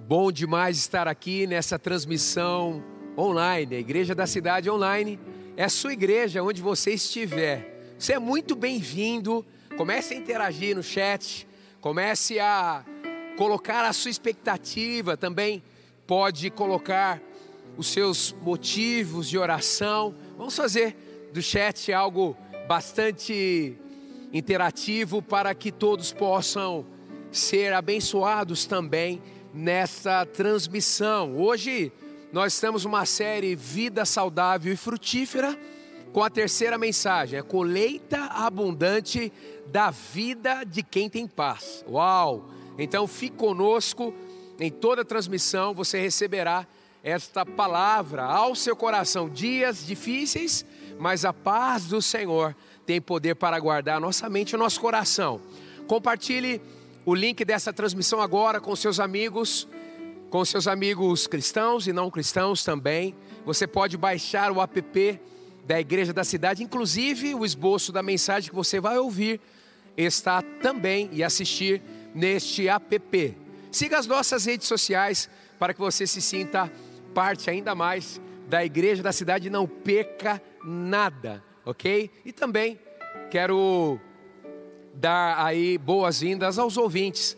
Bom demais estar aqui nessa transmissão online, a Igreja da Cidade Online. É a sua igreja onde você estiver. Você é muito bem-vindo. Comece a interagir no chat, comece a colocar a sua expectativa, também pode colocar os seus motivos de oração. Vamos fazer do chat algo bastante interativo para que todos possam ser abençoados também nessa transmissão. Hoje nós estamos uma série Vida Saudável e Frutífera com a terceira mensagem, a colheita abundante da vida de quem tem paz. Uau! Então fique conosco em toda a transmissão, você receberá esta palavra ao seu coração. Dias difíceis, mas a paz do Senhor tem poder para guardar nossa mente e nosso coração. Compartilhe o link dessa transmissão agora com seus amigos, com seus amigos cristãos e não cristãos também. Você pode baixar o app da Igreja da Cidade, inclusive o esboço da mensagem que você vai ouvir está também e assistir neste app. Siga as nossas redes sociais para que você se sinta parte ainda mais da Igreja da Cidade não perca nada, ok? E também quero dar aí boas-vindas aos ouvintes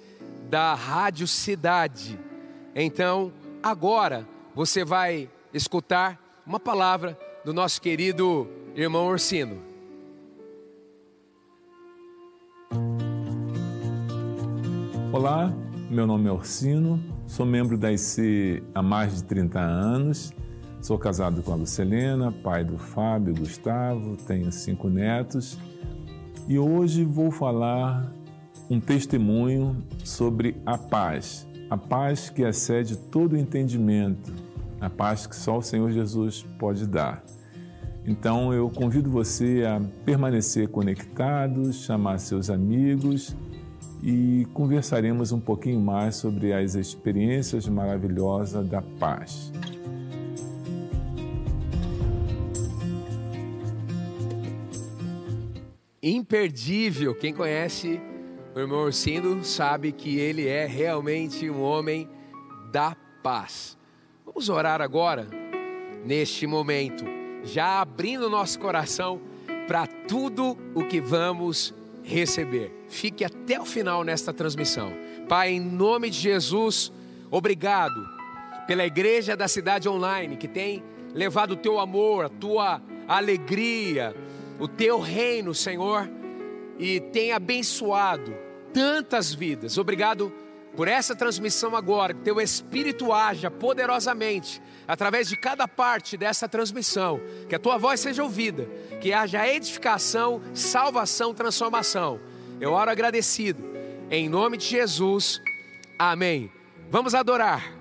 da Rádio Cidade. Então, agora você vai escutar uma palavra do nosso querido irmão Orsino. Olá, meu nome é Orsino, sou membro da IC há mais de 30 anos, sou casado com a Lucelena, pai do Fábio Gustavo, tenho cinco netos e hoje vou falar um testemunho sobre a paz, a paz que excede todo entendimento, a paz que só o Senhor Jesus pode dar. Então eu convido você a permanecer conectado, chamar seus amigos e conversaremos um pouquinho mais sobre as experiências maravilhosas da paz. Imperdível. Quem conhece o irmão Ursino sabe que ele é realmente um homem da paz. Vamos orar agora, neste momento, já abrindo nosso coração para tudo o que vamos receber. Fique até o final nesta transmissão. Pai, em nome de Jesus, obrigado pela igreja da cidade online que tem levado o teu amor, a tua alegria, o teu reino, Senhor, e tem abençoado tantas vidas. Obrigado por essa transmissão agora, que teu Espírito haja poderosamente através de cada parte dessa transmissão, que a tua voz seja ouvida, que haja edificação, salvação, transformação. Eu oro agradecido, em nome de Jesus, amém. Vamos adorar.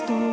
Te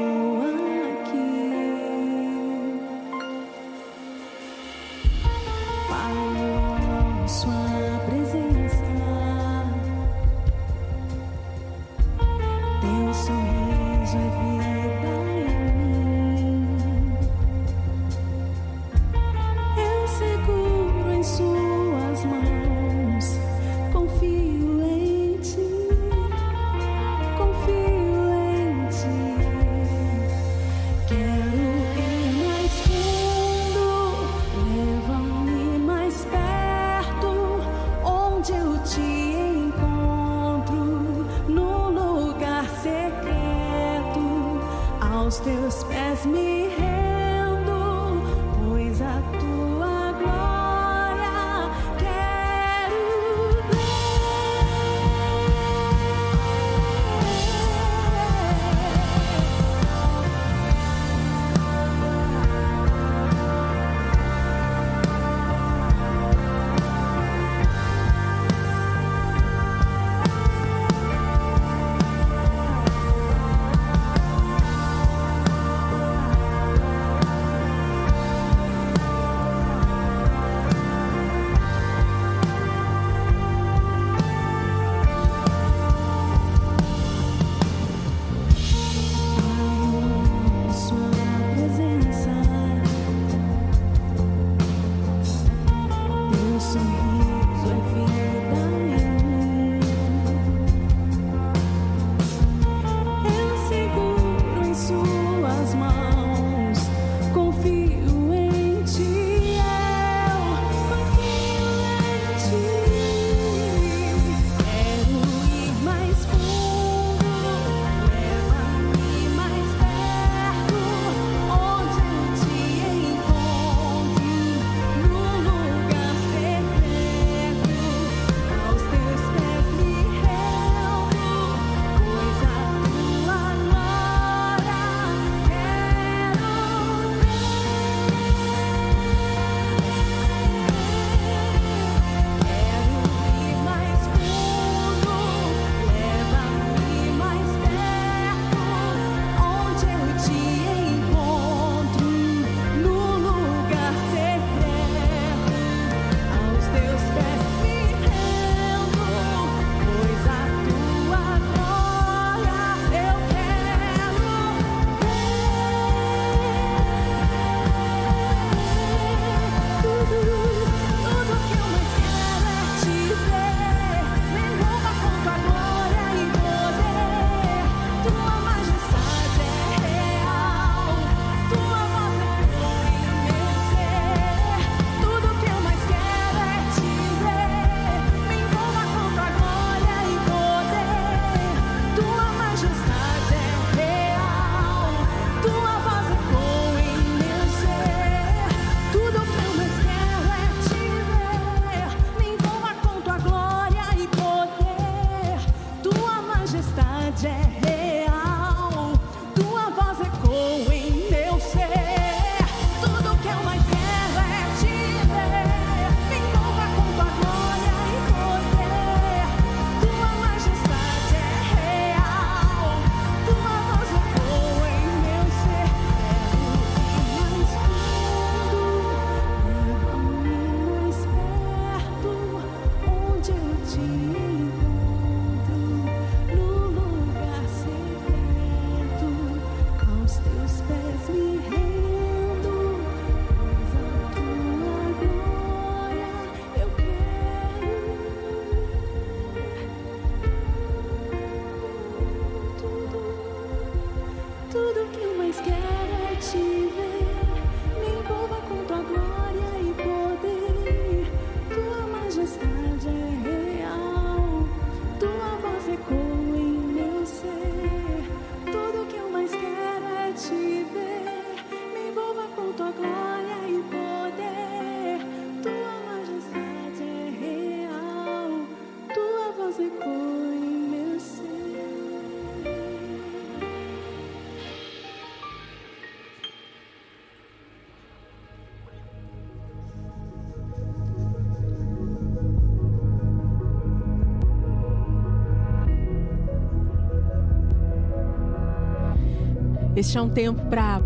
Este é um tempo para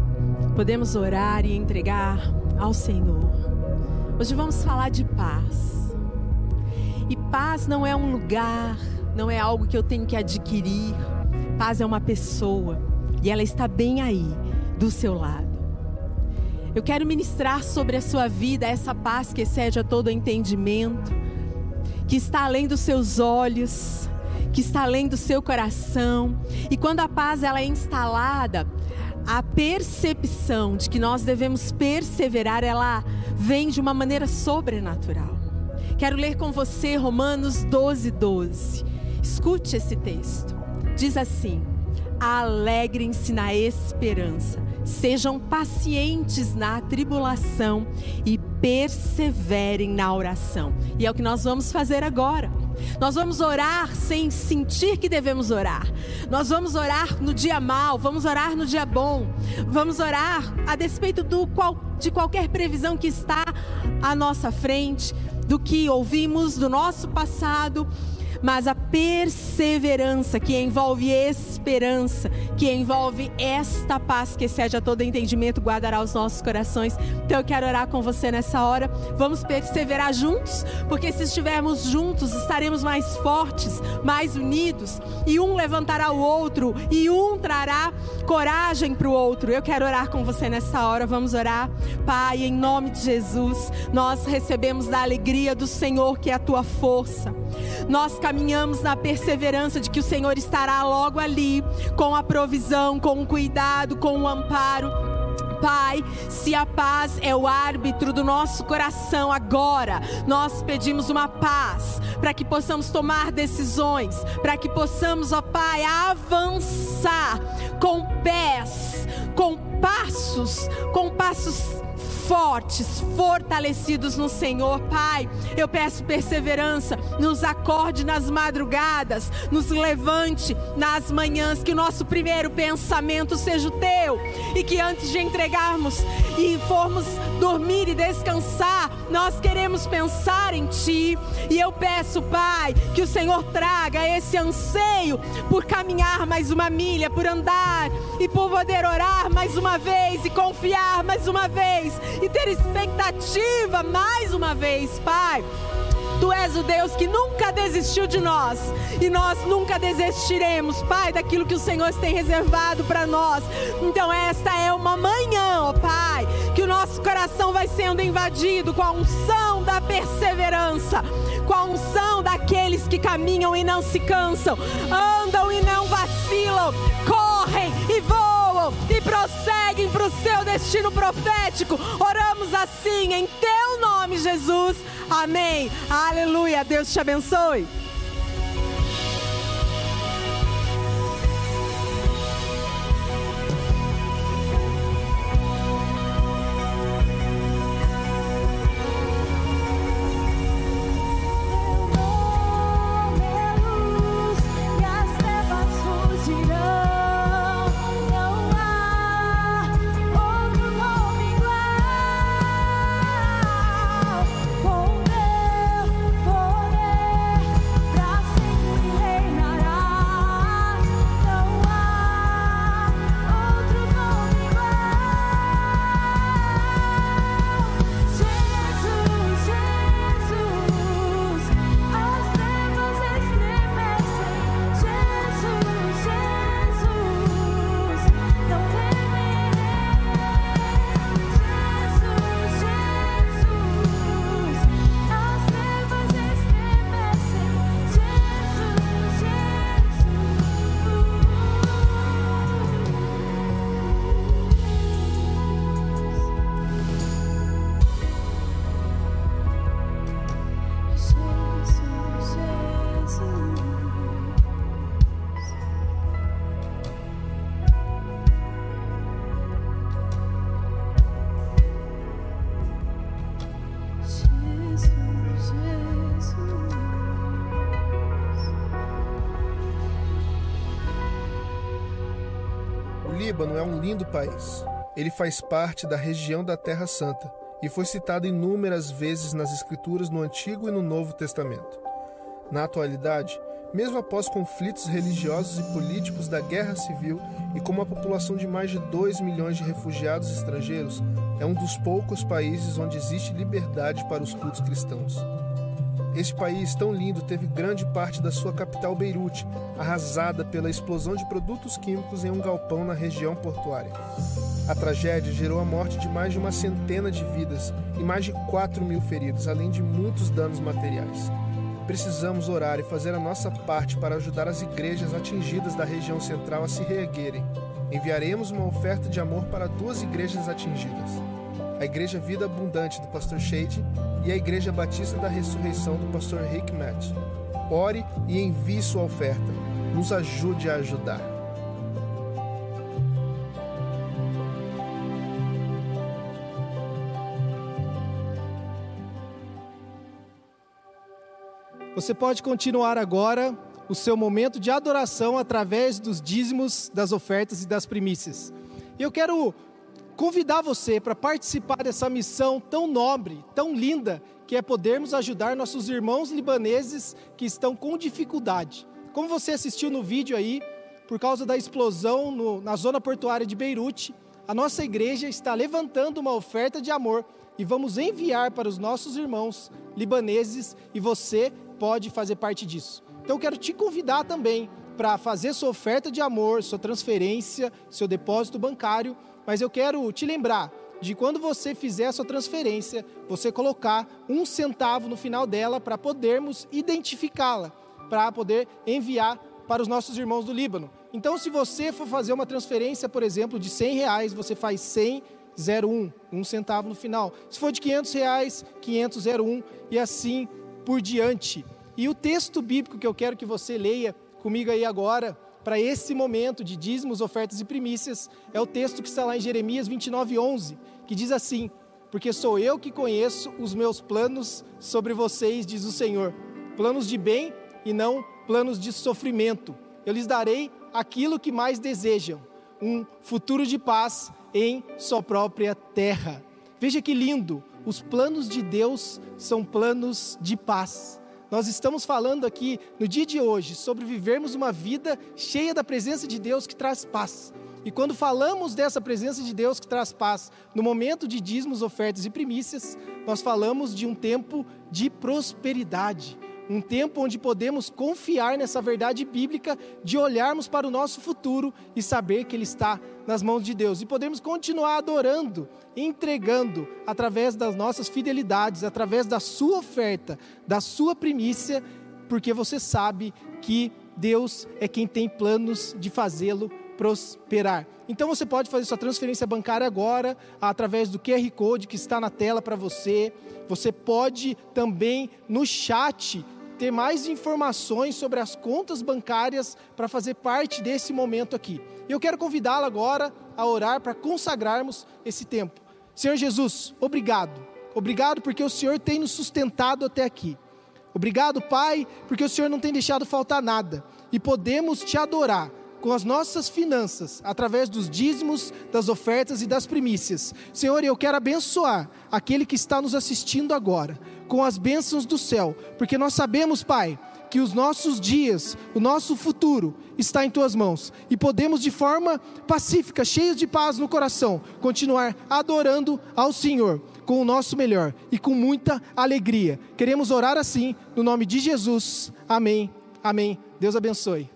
podemos orar e entregar ao Senhor. Hoje vamos falar de paz. E paz não é um lugar, não é algo que eu tenho que adquirir. Paz é uma pessoa e ela está bem aí, do seu lado. Eu quero ministrar sobre a sua vida essa paz que excede a todo entendimento, que está além dos seus olhos, que está além do seu coração. E quando a paz ela é instalada, a percepção de que nós devemos perseverar, ela vem de uma maneira sobrenatural. Quero ler com você Romanos 12, 12. Escute esse texto. Diz assim: Alegrem-se na esperança sejam pacientes na tribulação e perseverem na oração. E é o que nós vamos fazer agora. Nós vamos orar sem sentir que devemos orar. Nós vamos orar no dia mal, vamos orar no dia bom. Vamos orar a despeito do qual, de qualquer previsão que está à nossa frente, do que ouvimos do nosso passado mas a perseverança que envolve esperança, que envolve esta paz que excede a todo entendimento, guardará os nossos corações. Então eu quero orar com você nessa hora. Vamos perseverar juntos, porque se estivermos juntos, estaremos mais fortes, mais unidos, e um levantará o outro, e um trará coragem para o outro. Eu quero orar com você nessa hora. Vamos orar. Pai, em nome de Jesus, nós recebemos da alegria do Senhor que é a tua força. Nós caminhamos na perseverança de que o Senhor estará logo ali, com a provisão, com o cuidado, com o amparo. Pai, se a paz é o árbitro do nosso coração agora, nós pedimos uma paz para que possamos tomar decisões, para que possamos, ó Pai, avançar com pés, com passos, com passos fortes, fortalecidos no Senhor. Pai, eu peço perseverança, nos acorde nas madrugadas, nos levante nas manhãs, que o nosso primeiro pensamento seja o teu e que antes de entregarmos e formos dormir e descansar, nós queremos pensar em Ti. E eu peço, Pai, que o Senhor traga esse anseio por caminhar mais uma milha, por andar e por poder orar mais uma vez e confiar mais uma vez e ter expectativa mais uma vez, Pai. Tu és o Deus que nunca desistiu de nós e nós nunca desistiremos, Pai, daquilo que o Senhor tem reservado para nós. Então, esta é uma manhã, ó Pai, que o nosso coração vai sendo invadido com a unção da perseverança, com a unção daqueles que caminham e não se cansam, andam e não vacilam, correm e voam e prosseguem para o seu destino profético. Oramos assim em teu nome, Jesus. Amém. Aleluia. Deus te abençoe. Líbano é um lindo país. Ele faz parte da região da Terra Santa e foi citado inúmeras vezes nas Escrituras no Antigo e no Novo Testamento. Na atualidade, Mesmo após conflitos religiosos e políticos da guerra civil e com uma população de mais de 2 milhões de refugiados estrangeiros, é um dos poucos países onde existe liberdade para os cultos cristãos. Este país tão lindo teve grande parte da sua capital Beirute arrasada pela explosão de produtos químicos em um galpão na região portuária. A tragédia gerou a morte de mais de uma centena de vidas e mais de 4 mil feridos, além de muitos danos materiais. Precisamos orar e fazer a nossa parte para ajudar as igrejas atingidas da região central a se reerguerem. Enviaremos uma oferta de amor para duas igrejas atingidas: a Igreja Vida Abundante do Pastor Shade e a Igreja Batista da Ressurreição do Pastor Rick Matt. Ore e envie sua oferta. Nos ajude a ajudar. Você pode continuar agora o seu momento de adoração através dos dízimos, das ofertas e das primícias. Eu quero convidar você para participar dessa missão tão nobre, tão linda, que é podermos ajudar nossos irmãos libaneses que estão com dificuldade. Como você assistiu no vídeo aí, por causa da explosão no, na zona portuária de Beirute, a nossa igreja está levantando uma oferta de amor e vamos enviar para os nossos irmãos libaneses e você pode fazer parte disso. Então quero te convidar também para fazer sua oferta de amor, sua transferência, seu depósito bancário, mas eu quero te lembrar de quando você fizer a sua transferência, você colocar um centavo no final dela para podermos identificá-la, para poder enviar para os nossos irmãos do Líbano. Então, se você for fazer uma transferência, por exemplo, de 100 reais, você faz 100 01, um centavo no final. Se for de 500 reais, 501 e assim por diante. E o texto bíblico que eu quero que você leia comigo aí agora, para esse momento de dízimos, ofertas e primícias, é o texto que está lá em Jeremias 29, 11, que diz assim: Porque sou eu que conheço os meus planos sobre vocês, diz o Senhor, planos de bem e não planos de sofrimento. Eu lhes darei aquilo que mais desejam, um futuro de paz em sua própria terra. Veja que lindo! Os planos de Deus são planos de paz. Nós estamos falando aqui no dia de hoje sobre vivermos uma vida cheia da presença de Deus que traz paz. E quando falamos dessa presença de Deus que traz paz, no momento de dízimos, ofertas e primícias, nós falamos de um tempo de prosperidade, um tempo onde podemos confiar nessa verdade bíblica de olharmos para o nosso futuro e saber que ele está nas mãos de Deus e podemos continuar adorando, entregando através das nossas fidelidades, através da sua oferta, da sua primícia, porque você sabe que Deus é quem tem planos de fazê-lo prosperar. Então você pode fazer sua transferência bancária agora através do QR Code que está na tela para você. Você pode também no chat ter mais informações sobre as contas bancárias para fazer parte desse momento aqui. Eu quero convidá-lo agora a orar para consagrarmos esse tempo. Senhor Jesus, obrigado. Obrigado porque o Senhor tem nos sustentado até aqui. Obrigado, Pai, porque o Senhor não tem deixado faltar nada. E podemos te adorar com as nossas finanças, através dos dízimos, das ofertas e das primícias. Senhor, eu quero abençoar aquele que está nos assistindo agora, com as bênçãos do céu, porque nós sabemos, Pai, que os nossos dias, o nosso futuro está em tuas mãos e podemos de forma pacífica, cheios de paz no coração, continuar adorando ao Senhor com o nosso melhor e com muita alegria. Queremos orar assim no nome de Jesus. Amém. Amém. Deus abençoe.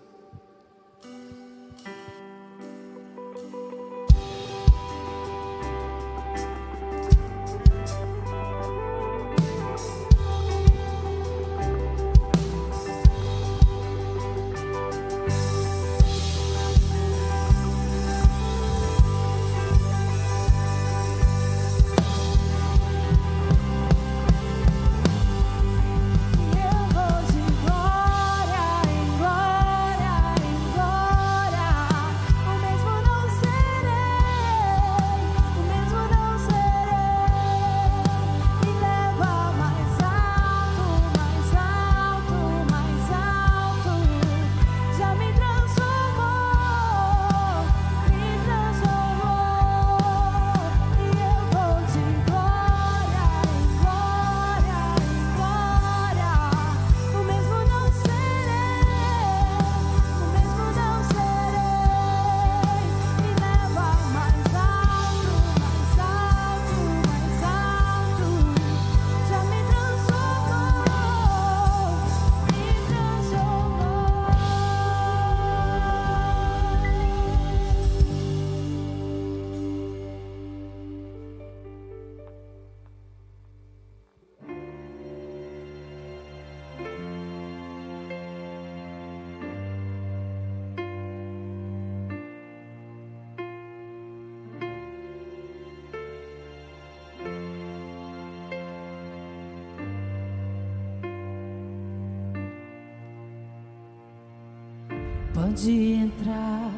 Pode entrar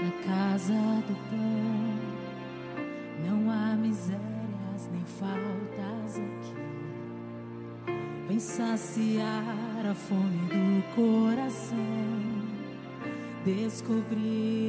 na casa do pão, não há misérias nem faltas aqui. Vem saciar a fome do coração, descobrir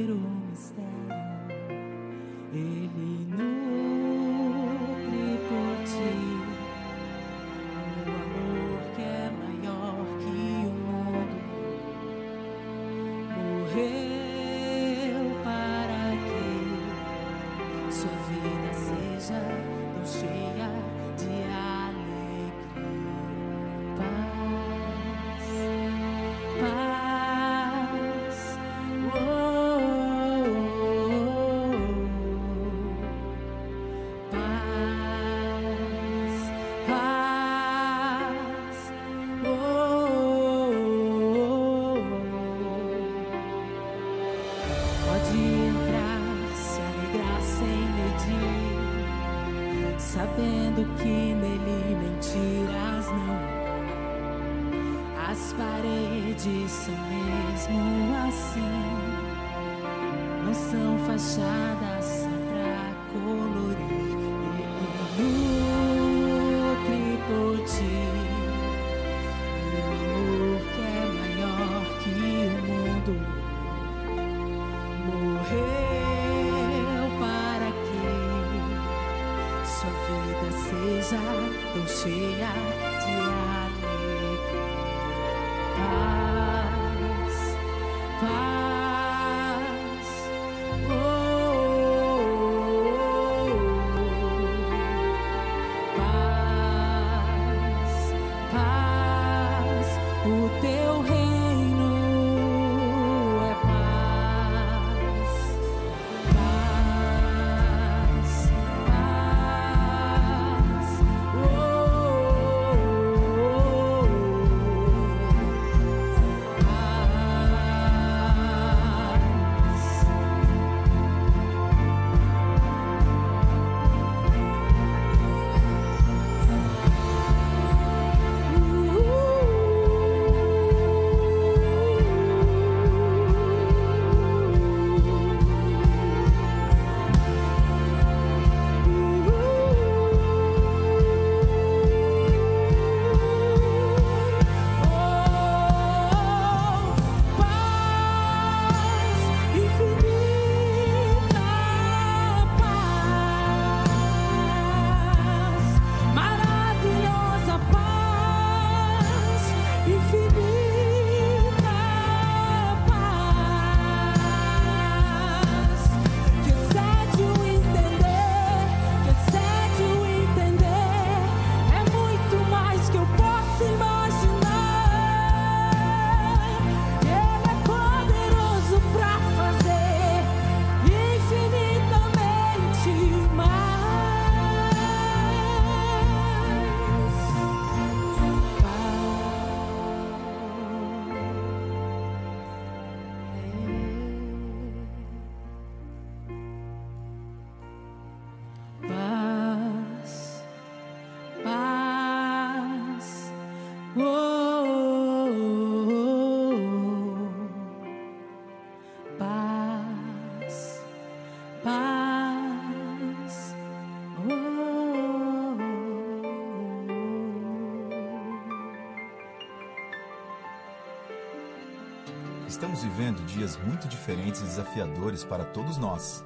Estamos vivendo dias muito diferentes e desafiadores para todos nós.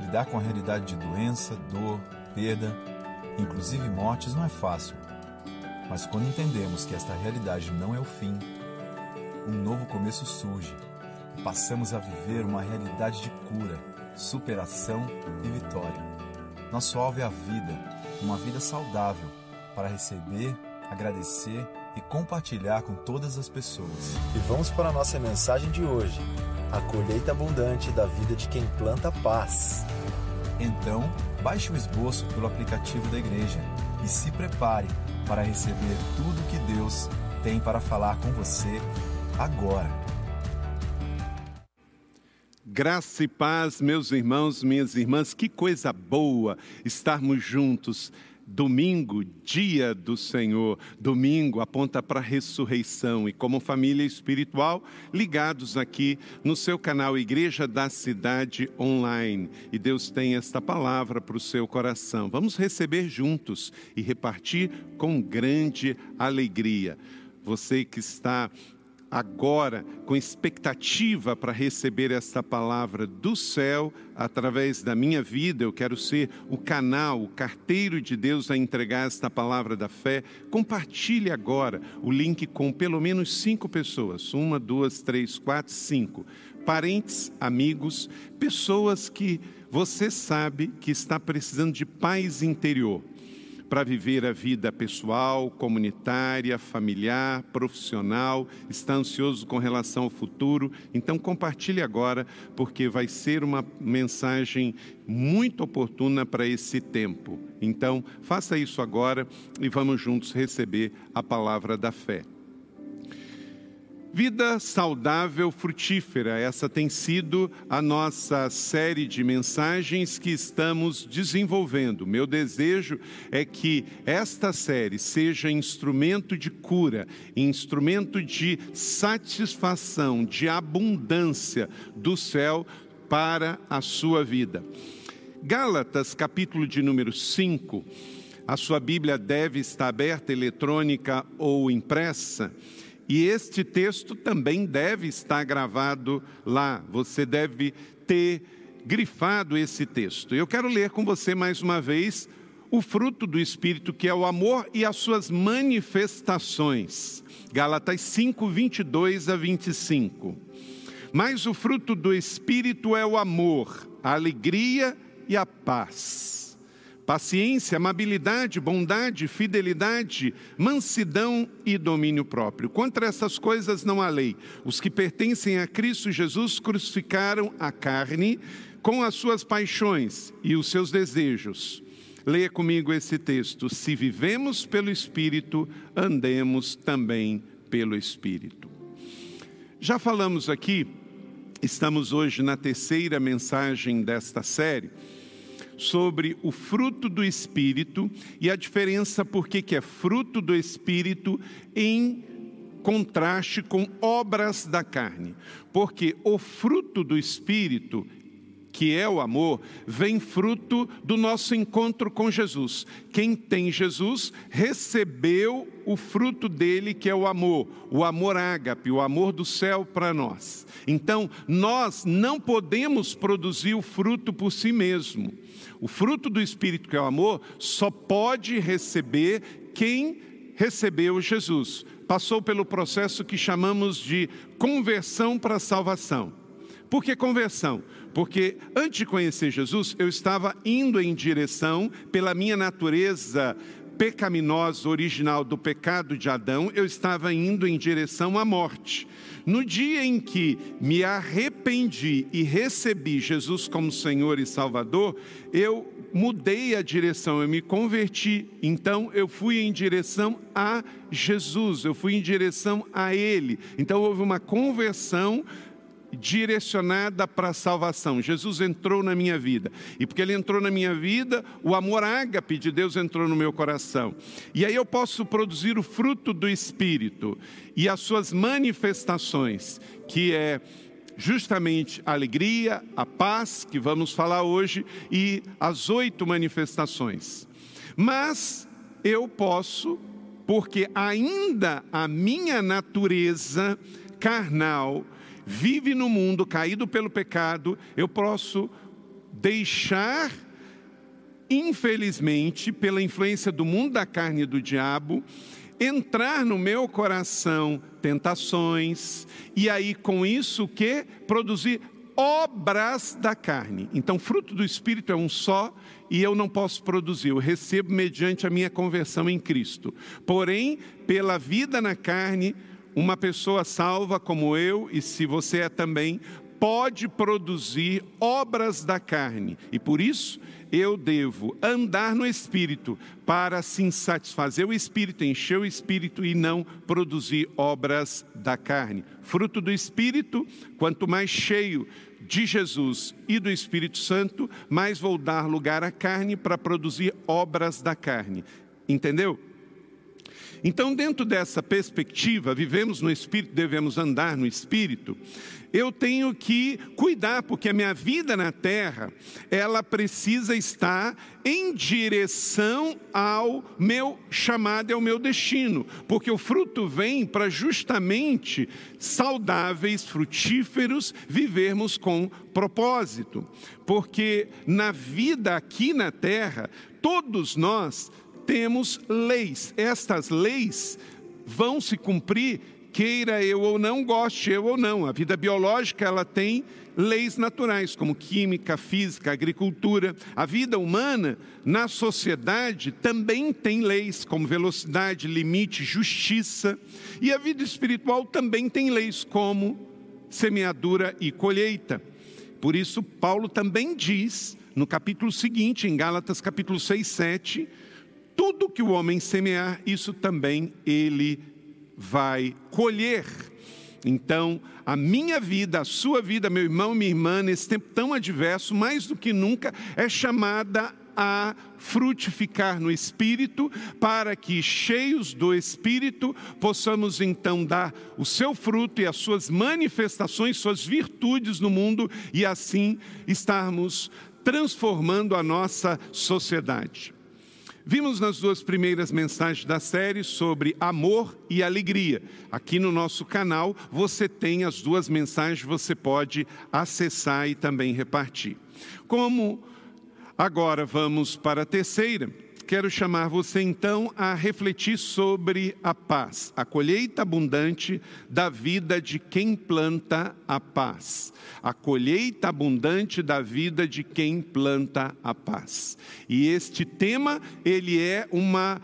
Lidar com a realidade de doença, dor, perda, inclusive mortes, não é fácil. Mas quando entendemos que esta realidade não é o fim, um novo começo surge e passamos a viver uma realidade de cura, superação e vitória. Nosso alvo é a vida, uma vida saudável, para receber, agradecer e compartilhar com todas as pessoas. E vamos para a nossa mensagem de hoje: a colheita abundante da vida de quem planta paz. Então, baixe o esboço pelo aplicativo da igreja e se prepare para receber tudo que Deus tem para falar com você agora. Graça e paz, meus irmãos, minhas irmãs, que coisa boa estarmos juntos Domingo, dia do Senhor. Domingo aponta para a ressurreição e, como família espiritual, ligados aqui no seu canal Igreja da Cidade Online. E Deus tem esta palavra para o seu coração. Vamos receber juntos e repartir com grande alegria. Você que está agora com expectativa para receber esta palavra do céu através da minha vida. Eu quero ser o canal, o carteiro de Deus a entregar esta palavra da fé. Compartilhe agora o link com pelo menos cinco pessoas: uma, duas, três, quatro, cinco. Parentes, amigos, pessoas que você sabe que está precisando de paz interior para viver a vida pessoal, comunitária, familiar, profissional, está ansioso com relação ao futuro. Então compartilhe agora, porque vai ser uma mensagem muito oportuna para esse tempo. Então, faça isso agora e vamos juntos receber a palavra da fé. Vida saudável, frutífera. Essa tem sido a nossa série de mensagens que estamos desenvolvendo. Meu desejo é que esta série seja instrumento de cura, instrumento de satisfação, de abundância do céu para a sua vida. Gálatas, capítulo de número 5. A sua Bíblia deve estar aberta, eletrônica ou impressa. E este texto também deve estar gravado lá, você deve ter grifado esse texto. Eu quero ler com você mais uma vez o fruto do Espírito, que é o amor e as suas manifestações. Gálatas 5, 22 a 25. Mas o fruto do Espírito é o amor, a alegria e a paz paciência, amabilidade, bondade, fidelidade, mansidão e domínio próprio. Contra essas coisas não há lei. Os que pertencem a Cristo Jesus crucificaram a carne com as suas paixões e os seus desejos. Leia comigo esse texto. Se vivemos pelo Espírito, andemos também pelo Espírito. Já falamos aqui, estamos hoje na terceira mensagem desta série sobre o fruto do Espírito e a diferença por que é fruto do Espírito em contraste com obras da carne. Porque o fruto do Espírito que é o amor, vem fruto do nosso encontro com Jesus. Quem tem Jesus recebeu o fruto dele, que é o amor, o amor ágape, o amor do céu para nós. Então, nós não podemos produzir o fruto por si mesmo. O fruto do Espírito, que é o amor, só pode receber quem recebeu Jesus. Passou pelo processo que chamamos de conversão para salvação. Por que conversão? Porque antes de conhecer Jesus, eu estava indo em direção, pela minha natureza pecaminosa original do pecado de Adão, eu estava indo em direção à morte. No dia em que me arrependi e recebi Jesus como Senhor e Salvador, eu mudei a direção, eu me converti. Então eu fui em direção a Jesus, eu fui em direção a Ele. Então houve uma conversão direcionada para a salvação. Jesus entrou na minha vida. E porque ele entrou na minha vida, o amor ágape de Deus entrou no meu coração. E aí eu posso produzir o fruto do Espírito e as suas manifestações, que é justamente a alegria, a paz, que vamos falar hoje, e as oito manifestações. Mas eu posso, porque ainda a minha natureza carnal, vive no mundo caído pelo pecado, eu posso deixar, infelizmente, pela influência do mundo da carne e do diabo, entrar no meu coração tentações, e aí com isso que produzir obras da carne. Então, fruto do Espírito é um só e eu não posso produzir, eu recebo mediante a minha conversão em Cristo. Porém, pela vida na carne, uma pessoa salva como eu, e se você é também, pode produzir obras da carne. E por isso eu devo andar no espírito para assim satisfazer o espírito, encher o espírito e não produzir obras da carne. Fruto do espírito, quanto mais cheio de Jesus e do Espírito Santo, mais vou dar lugar à carne para produzir obras da carne. Entendeu? Então, dentro dessa perspectiva, vivemos no Espírito, devemos andar no Espírito. Eu tenho que cuidar, porque a minha vida na terra, ela precisa estar em direção ao meu chamado e ao meu destino, porque o fruto vem para justamente saudáveis, frutíferos, vivermos com propósito. Porque na vida aqui na terra, todos nós temos leis. Estas leis vão se cumprir, queira eu ou não, goste eu ou não. A vida biológica ela tem leis naturais, como química, física, agricultura. A vida humana, na sociedade, também tem leis, como velocidade, limite, justiça. E a vida espiritual também tem leis, como semeadura e colheita. Por isso, Paulo também diz, no capítulo seguinte, em Gálatas capítulo 6, 7, tudo que o homem semear, isso também ele vai colher. Então, a minha vida, a sua vida, meu irmão, minha irmã, nesse tempo tão adverso, mais do que nunca, é chamada a frutificar no Espírito, para que, cheios do Espírito, possamos então dar o seu fruto e as suas manifestações, suas virtudes no mundo e assim estarmos transformando a nossa sociedade. Vimos nas duas primeiras mensagens da série sobre amor e alegria. Aqui no nosso canal você tem as duas mensagens, você pode acessar e também repartir. Como agora vamos para a terceira, quero chamar você então a refletir sobre a paz, a colheita abundante da vida de quem planta a paz. A colheita abundante da vida de quem planta a paz. E este tema, ele é uma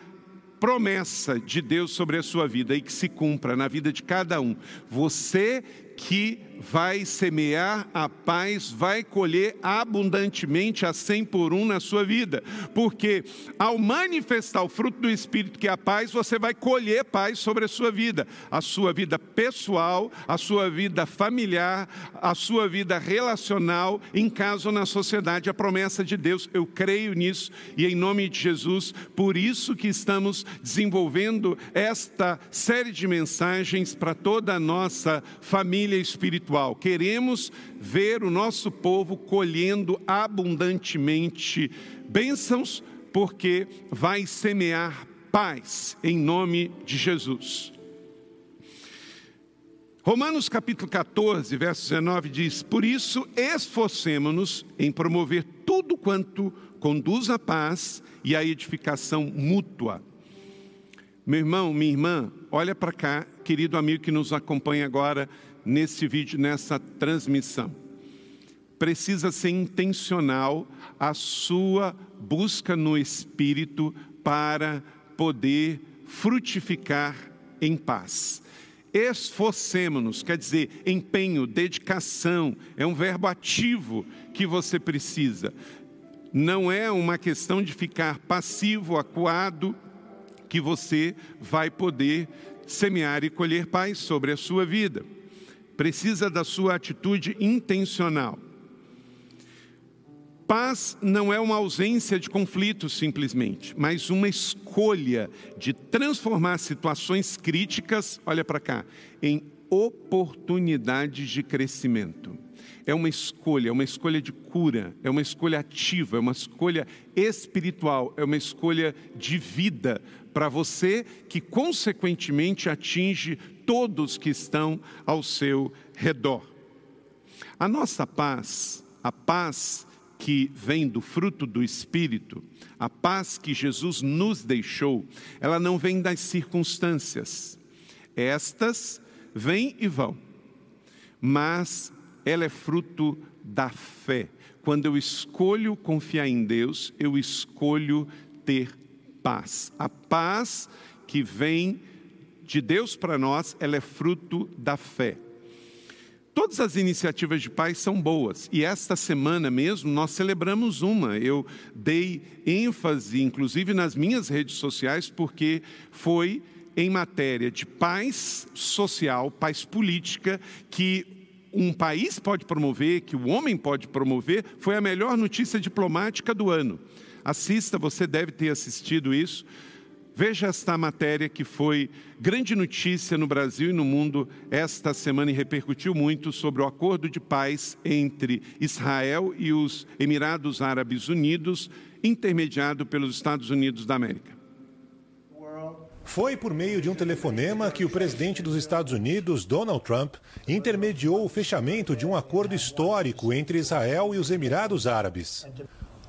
promessa de Deus sobre a sua vida e que se cumpra na vida de cada um. Você que vai semear a paz, vai colher abundantemente a cem por um na sua vida, porque ao manifestar o fruto do Espírito, que é a paz, você vai colher paz sobre a sua vida, a sua vida pessoal, a sua vida familiar, a sua vida relacional, em caso na sociedade, a promessa de Deus, eu creio nisso e em nome de Jesus, por isso que estamos desenvolvendo esta série de mensagens para toda a nossa família espiritual espiritual. Queremos ver o nosso povo colhendo abundantemente bênçãos, porque vai semear paz em nome de Jesus. Romanos capítulo 14, verso 19 diz: Por isso esforcemos-nos em promover tudo quanto conduz à paz e à edificação mútua. Meu irmão, minha irmã, olha para cá, querido amigo que nos acompanha agora nesse vídeo, nessa transmissão. Precisa ser intencional a sua busca no Espírito para poder frutificar em paz. Esforcemos-nos, quer dizer, empenho, dedicação, é um verbo ativo que você precisa. Não é uma questão de ficar passivo, acuado, que você vai poder semear e colher paz sobre a sua vida precisa da sua atitude intencional. Paz não é uma ausência de conflitos simplesmente, mas uma escolha de transformar situações críticas, olha para cá, em oportunidades de crescimento. É uma escolha, é uma escolha de cura, é uma escolha ativa, é uma escolha espiritual, é uma escolha de vida para você que, consequentemente, atinge todos que estão ao seu redor. A nossa paz, a paz que vem do fruto do Espírito, a paz que Jesus nos deixou, ela não vem das circunstâncias. Estas vêm e vão, mas ela é fruto da fé. Quando eu escolho confiar em Deus, eu escolho ter paz. A paz que vem de Deus para nós, ela é fruto da fé. Todas as iniciativas de paz são boas e esta semana mesmo nós celebramos uma. Eu dei ênfase, inclusive nas minhas redes sociais, porque foi em matéria de paz social, paz política, que um país pode promover, que o homem pode promover, foi a melhor notícia diplomática do ano. Assista, você deve ter assistido isso. Veja esta matéria que foi grande notícia no Brasil e no mundo esta semana e repercutiu muito sobre o acordo de paz entre Israel e os Emirados Árabes Unidos, intermediado pelos Estados Unidos da América. Foi por meio de um telefonema que o presidente dos Estados Unidos, Donald Trump, intermediou o fechamento de um acordo histórico entre Israel e os Emirados Árabes.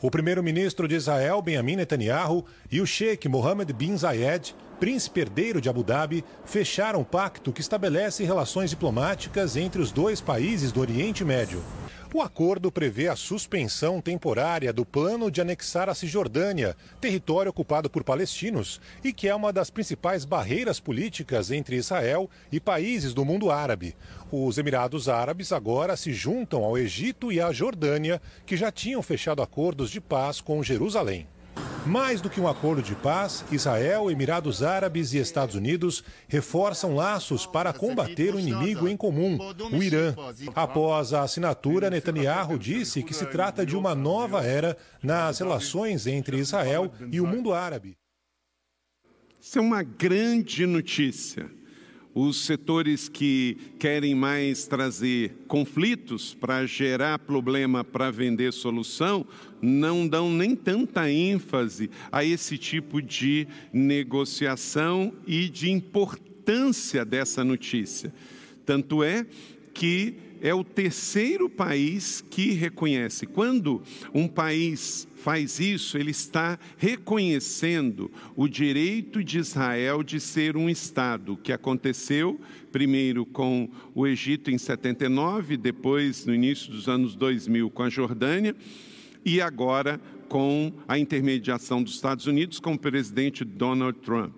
O primeiro-ministro de Israel, Benjamin Netanyahu, e o sheik Mohammed bin Zayed, príncipe herdeiro de Abu Dhabi, fecharam um pacto que estabelece relações diplomáticas entre os dois países do Oriente Médio. O acordo prevê a suspensão temporária do plano de anexar a Cisjordânia, território ocupado por palestinos, e que é uma das principais barreiras políticas entre Israel e países do mundo árabe. Os Emirados Árabes agora se juntam ao Egito e à Jordânia, que já tinham fechado acordos de paz com Jerusalém. Mais do que um acordo de paz, Israel, Emirados Árabes e Estados Unidos reforçam laços para combater o inimigo em comum, o Irã. Após a assinatura, Netanyahu disse que se trata de uma nova era nas relações entre Israel e o mundo árabe. Isso é uma grande notícia os setores que querem mais trazer conflitos para gerar problema para vender solução não dão nem tanta ênfase a esse tipo de negociação e de importância dessa notícia. Tanto é que é o terceiro país que reconhece. Quando um país faz isso, ele está reconhecendo o direito de Israel de ser um Estado, que aconteceu primeiro com o Egito em 79, depois no início dos anos 2000 com a Jordânia e agora com a intermediação dos Estados Unidos com o presidente Donald Trump.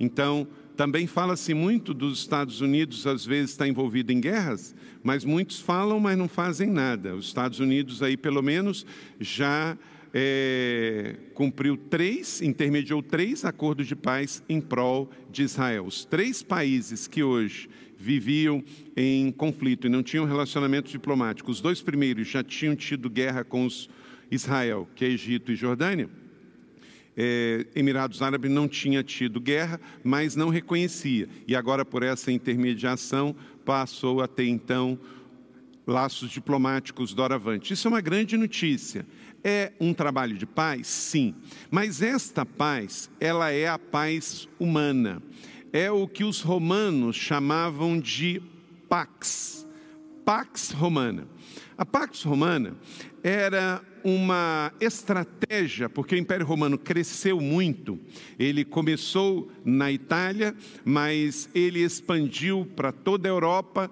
Então, também fala-se muito dos Estados Unidos, às vezes, está envolvido em guerras, mas muitos falam, mas não fazem nada. Os Estados Unidos, aí, pelo menos, já é, cumpriu três, intermediou três acordos de paz em prol de Israel. Os três países que hoje viviam em conflito e não tinham relacionamento diplomático, os dois primeiros já tinham tido guerra com os Israel, que é Egito e Jordânia é, Emirados Árabes não tinha tido guerra, mas não reconhecia. E agora, por essa intermediação, passou a ter, então, laços diplomáticos doravante. Isso é uma grande notícia. É um trabalho de paz? Sim. Mas esta paz, ela é a paz humana. É o que os romanos chamavam de pax. Pax romana. A pax romana era uma estratégia, porque o Império Romano cresceu muito. Ele começou na Itália, mas ele expandiu para toda a Europa,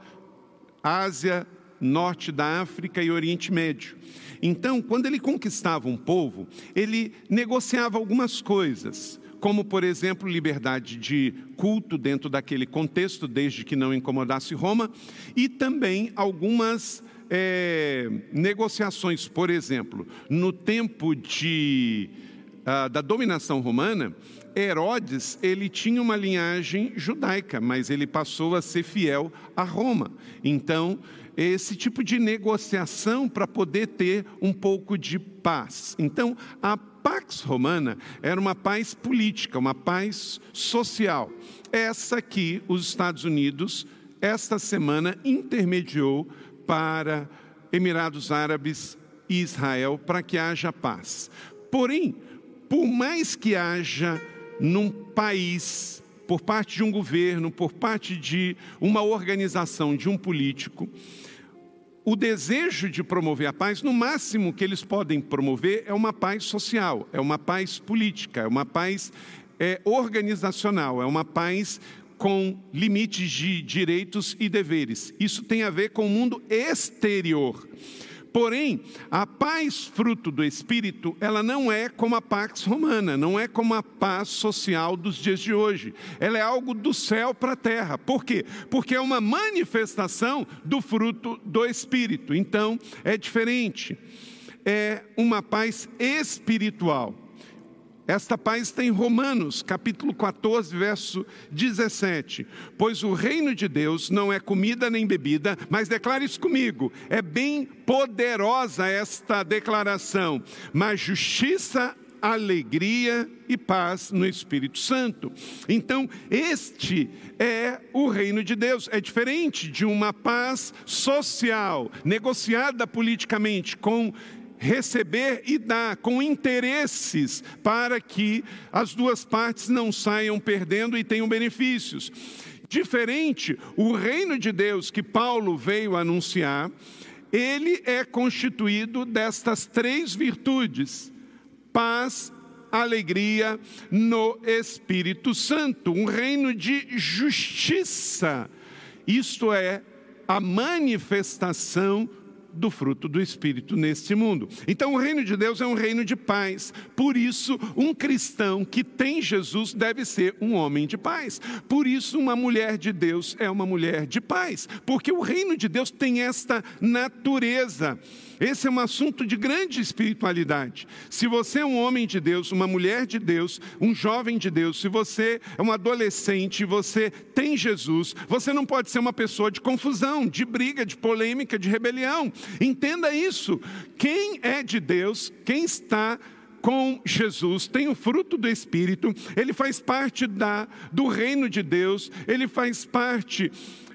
Ásia, norte da África e Oriente Médio. Então, quando ele conquistava um povo, ele negociava algumas coisas, como, por exemplo, liberdade de culto dentro daquele contexto, desde que não incomodasse Roma, e também algumas é, negociações, por exemplo, no tempo de, ah, da dominação romana, Herodes ele tinha uma linhagem judaica, mas ele passou a ser fiel a Roma. Então, esse tipo de negociação para poder ter um pouco de paz. Então, a Pax Romana era uma paz política, uma paz social. Essa que os Estados Unidos, esta semana, intermediou para Emirados Árabes e Israel para que haja paz. Porém, por mais que haja num país, por parte de um governo, por parte de uma organização, de um político, o desejo de promover a paz, no máximo que eles podem promover é uma paz social, é uma paz política, é uma paz é, organizacional, é uma paz com limites de direitos e deveres. Isso tem a ver com o mundo exterior. Porém, a paz fruto do Espírito, ela não é como a pax romana, não é como a paz social dos dias de hoje. Ela é algo do céu para a terra. Por quê? Porque é uma manifestação do fruto do Espírito. Então, é diferente. É uma paz espiritual. Esta paz tem Romanos, capítulo 14, verso 17. Pois o reino de Deus não é comida nem bebida, mas declare isso comigo. É bem poderosa esta declaração, mas justiça, alegria e paz no Espírito Santo. Então, este é o reino de Deus. É diferente de uma paz social, negociada politicamente com receber e dar com interesses para que as duas partes não saiam perdendo e tenham benefícios. Diferente, o reino de Deus que Paulo veio anunciar, ele é constituído destas três virtudes: paz, alegria no Espírito Santo, um reino de justiça. Isto é a manifestação do fruto do Espírito neste mundo. Então, o reino de Deus é um reino de paz. Por isso, um cristão que tem Jesus deve ser um homem de paz. Por isso, uma mulher de Deus é uma mulher de paz. Porque o reino de Deus tem esta natureza. Esse é um assunto de grande espiritualidade. Se você é um homem de Deus, uma mulher de Deus, um jovem de Deus, se você é um adolescente, você tem Jesus, você não pode ser uma pessoa de confusão, de briga, de polêmica, de rebelião. Entenda isso. Quem é de Deus, quem está com Jesus, tem o fruto do Espírito, ele faz parte da, do reino de Deus, ele faz parte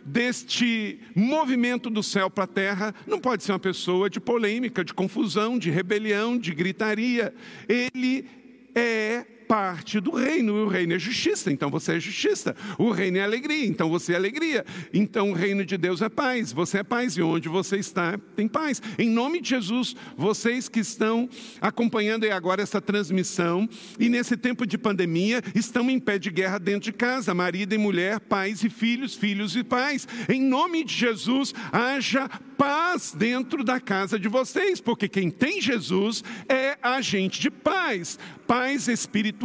deste movimento do céu para a terra não pode ser uma pessoa de polêmica, de confusão, de rebelião, de gritaria. Ele é parte do reino. O reino é justiça, então você é justiça. O reino é alegria, então você é alegria. Então o reino de Deus é paz. Você é paz e onde você está tem paz. Em nome de Jesus, vocês que estão acompanhando agora essa transmissão e nesse tempo de pandemia estão em pé de guerra dentro de casa, marido e mulher, pais e filhos, filhos e pais. Em nome de Jesus, haja paz dentro da casa de vocês, porque quem tem Jesus é agente de paz, paz espiritual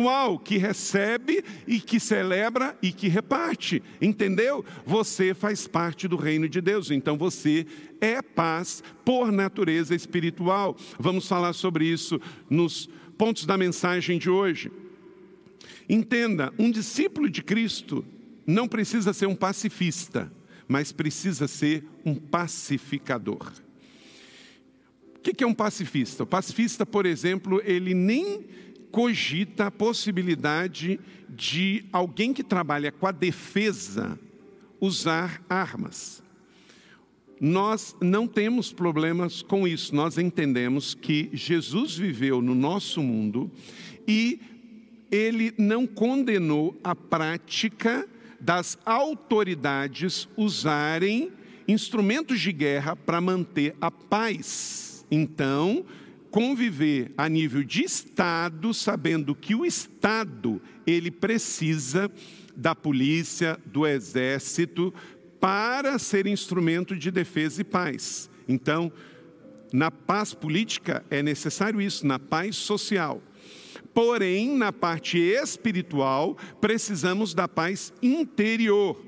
que recebe e que celebra e que reparte. Entendeu? Você faz parte do reino de Deus, então você é paz por natureza espiritual. Vamos falar sobre isso nos pontos da mensagem de hoje. Entenda, um discípulo de Cristo não precisa ser um pacifista mas precisa ser um pacificador. O que é um pacifista? O pacifista, por exemplo, ele nem cogita a possibilidade de alguém que trabalha com a defesa usar armas. Nós não temos problemas com isso, nós entendemos que Jesus viveu no nosso mundo e ele não condenou a prática das autoridades usarem instrumentos de guerra para manter a paz. Então, conviver a nível de Estado, sabendo que o Estado ele precisa da polícia, do exército para ser instrumento de defesa e paz. Então, na paz política é necessário isso, na paz social. Porém, na parte espiritual, precisamos da paz interior.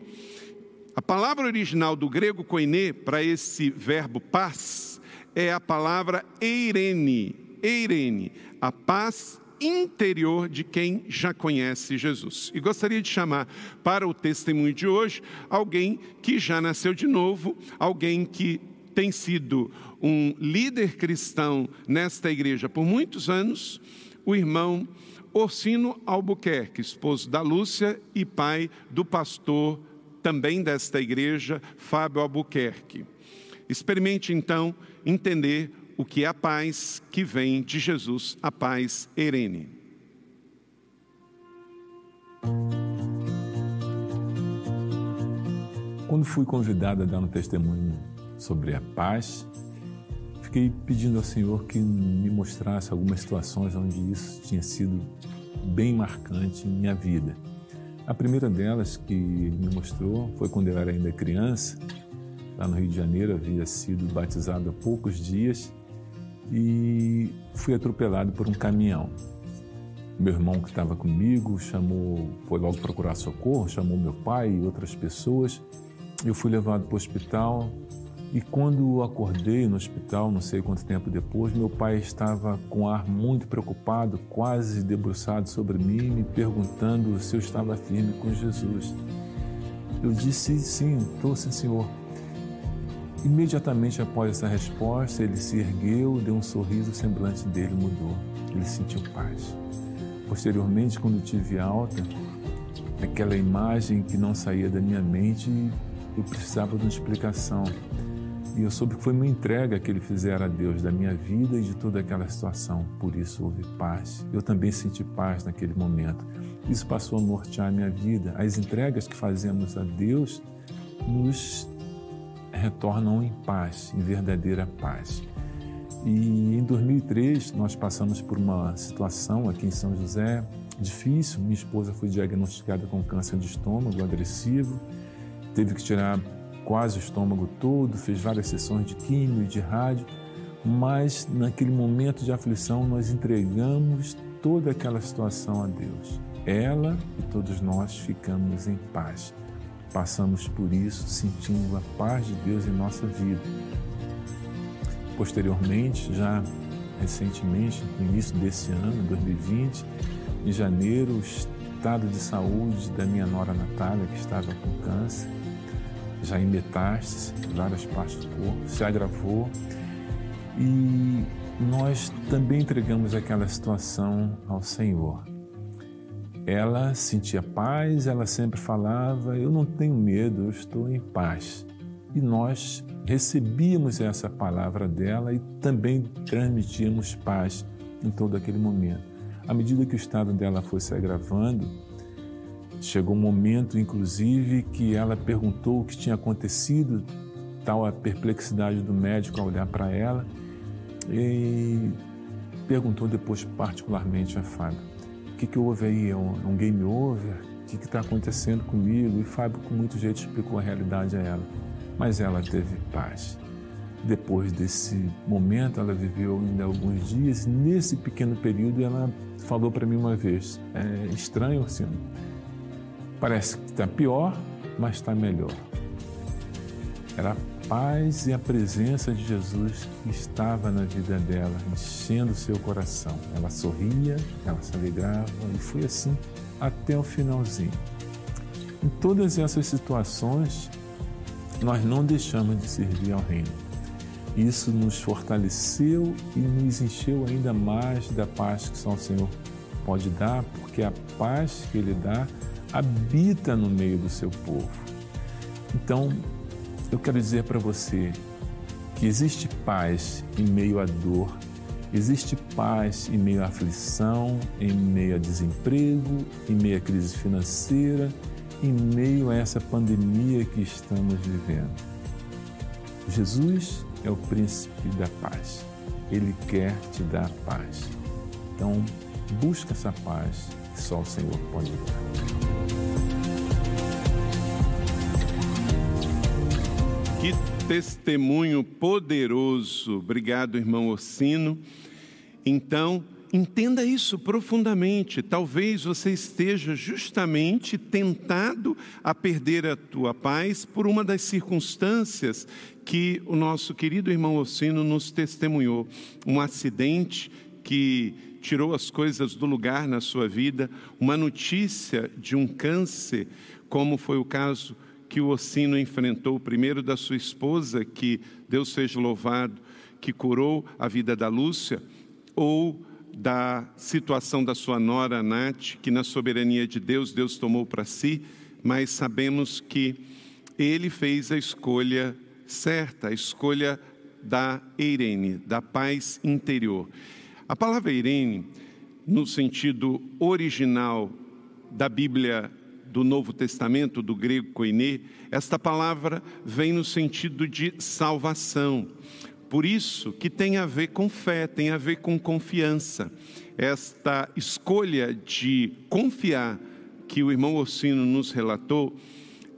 A palavra original do grego koiné para esse verbo paz é a palavra eirene, eirene, a paz interior de quem já conhece Jesus. E gostaria de chamar para o testemunho de hoje alguém que já nasceu de novo, alguém que tem sido um líder cristão nesta igreja por muitos anos o irmão Orsino Albuquerque, esposo da Lúcia e pai do pastor também desta igreja, Fábio Albuquerque. Experimente então entender o que é a paz que vem de Jesus, a paz erene. Quando fui convidado a dar um testemunho sobre a paz, fiquei pedindo ao Senhor que me mostrasse algumas situações onde isso tinha sido bem marcante em minha vida. A primeira delas que me mostrou foi quando eu era ainda criança. Lá no Rio de Janeiro, havia sido batizado há poucos dias e fui atropelado por um caminhão. Meu irmão que estava comigo chamou, foi logo procurar socorro, chamou meu pai e outras pessoas. Eu fui levado para o hospital e quando acordei no hospital, não sei quanto tempo depois, meu pai estava com ar muito preocupado, quase debruçado sobre mim, me perguntando se eu estava firme com Jesus. Eu disse sim, estou sim, senhor. Imediatamente após essa resposta, ele se ergueu, deu um sorriso, o semblante dele mudou. Ele sentiu paz. Posteriormente, quando tive alta, aquela imagem que não saía da minha mente, eu precisava de uma explicação. E eu soube que foi uma entrega que ele fizera a Deus da minha vida e de toda aquela situação. Por isso houve paz. Eu também senti paz naquele momento. Isso passou a nortear a minha vida. As entregas que fazemos a Deus nos retornam em paz, em verdadeira paz. E em 2003 nós passamos por uma situação aqui em São José difícil. Minha esposa foi diagnosticada com câncer de estômago agressivo, teve que tirar quase o estômago todo, fez várias sessões de químio e de rádio, mas naquele momento de aflição nós entregamos toda aquela situação a Deus. Ela e todos nós ficamos em paz passamos por isso sentindo a paz de Deus em nossa vida. Posteriormente, já recentemente, no início desse ano, 2020, em janeiro, o estado de saúde da minha nora Natália, que estava com câncer, já em metástase, em várias partes do corpo, se agravou e nós também entregamos aquela situação ao Senhor. Ela sentia paz, ela sempre falava: Eu não tenho medo, eu estou em paz. E nós recebíamos essa palavra dela e também transmitíamos paz em todo aquele momento. À medida que o estado dela foi se agravando, chegou um momento, inclusive, que ela perguntou o que tinha acontecido, tal a perplexidade do médico ao olhar para ela, e perguntou depois particularmente a Fábio que, que houve aí? É um, um game over? O que está acontecendo comigo? E Fábio, com muito jeito, explicou a realidade a ela. Mas ela teve paz. Depois desse momento, ela viveu ainda alguns dias. Nesse pequeno período, ela falou para mim uma vez: É estranho, assim, parece que está pior, mas está melhor. Era paz e a presença de Jesus estava na vida dela, enchendo seu coração. Ela sorria, ela se alegrava e foi assim até o finalzinho. Em todas essas situações, nós não deixamos de servir ao Reino. Isso nos fortaleceu e nos encheu ainda mais da paz que só o Senhor pode dar, porque a paz que Ele dá habita no meio do seu povo. Então, eu quero dizer para você que existe paz em meio à dor, existe paz em meio à aflição, em meio a desemprego, em meio à crise financeira, em meio a essa pandemia que estamos vivendo. Jesus é o príncipe da paz. Ele quer te dar paz. Então, busca essa paz que só o Senhor pode dar. Que testemunho poderoso. Obrigado, irmão Orsino. Então, entenda isso profundamente. Talvez você esteja justamente tentado a perder a tua paz por uma das circunstâncias que o nosso querido irmão Orsino nos testemunhou. Um acidente que tirou as coisas do lugar na sua vida, uma notícia de um câncer, como foi o caso que o Ossino enfrentou, primeiro da sua esposa, que Deus seja louvado, que curou a vida da Lúcia, ou da situação da sua nora Nath, que na soberania de Deus, Deus tomou para si, mas sabemos que ele fez a escolha certa, a escolha da Irene, da paz interior. A palavra Irene, no sentido original da Bíblia do Novo Testamento, do grego koiné, esta palavra vem no sentido de salvação. Por isso que tem a ver com fé, tem a ver com confiança. Esta escolha de confiar que o irmão Orsino nos relatou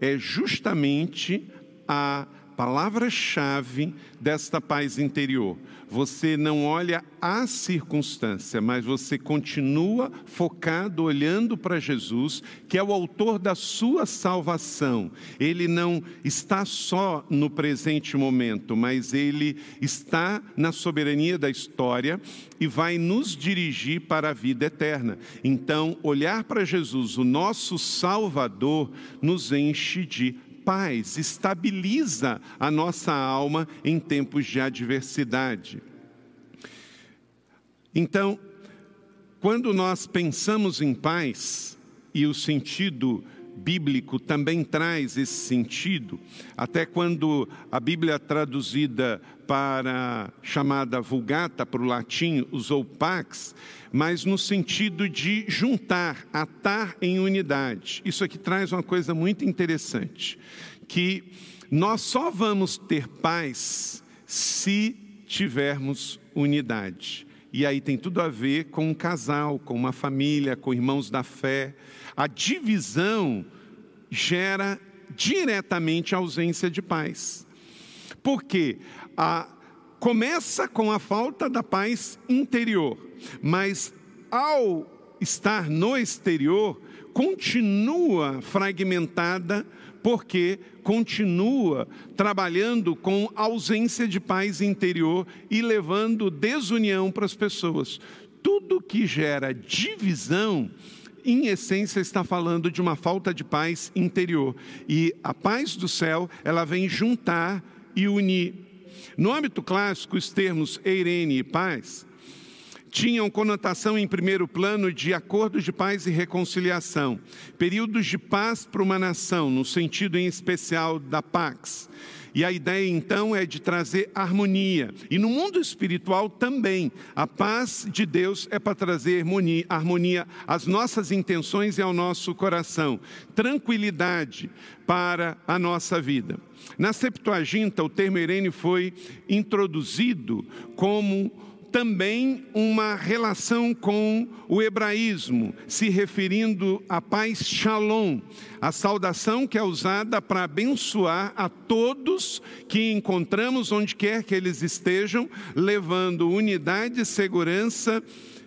é justamente a palavra-chave desta paz interior. Você não olha a circunstância, mas você continua focado olhando para Jesus, que é o autor da sua salvação. Ele não está só no presente momento, mas ele está na soberania da história e vai nos dirigir para a vida eterna. Então, olhar para Jesus, o nosso Salvador, nos enche de paz, estabiliza a nossa alma em tempos de adversidade. Então, quando nós pensamos em paz, e o sentido bíblico também traz esse sentido, até quando a Bíblia traduzida para chamada Vulgata para o latim usou pax, mas no sentido de juntar, atar em unidade. Isso aqui traz uma coisa muito interessante, que nós só vamos ter paz se tivermos unidade. E aí tem tudo a ver com um casal, com uma família, com irmãos da fé. A divisão gera diretamente a ausência de paz. Porque a, começa com a falta da paz interior, mas ao estar no exterior, continua fragmentada, porque continua trabalhando com ausência de paz interior e levando desunião para as pessoas. Tudo que gera divisão, em essência, está falando de uma falta de paz interior. E a paz do céu, ela vem juntar e unir. No âmbito clássico, os termos eirene e paz tinham conotação em primeiro plano de acordos de paz e reconciliação, períodos de paz para uma nação, no sentido em especial da pax. E a ideia então é de trazer harmonia. E no mundo espiritual também, a paz de Deus é para trazer harmonia, harmonia às nossas intenções e ao nosso coração, tranquilidade para a nossa vida. Na Septuaginta, o termo Irene foi introduzido como também uma relação com o hebraísmo, se referindo à paz shalom, a saudação que é usada para abençoar a todos que encontramos onde quer que eles estejam, levando unidade, segurança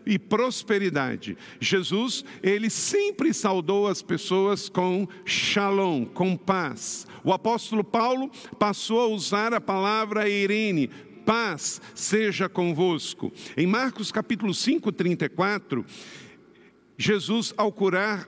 e prosperidade. Jesus, ele sempre saudou as pessoas com shalom, com paz. O apóstolo Paulo passou a usar a palavra Irene, paz seja convosco. Em Marcos capítulo 5, 34, Jesus, ao curar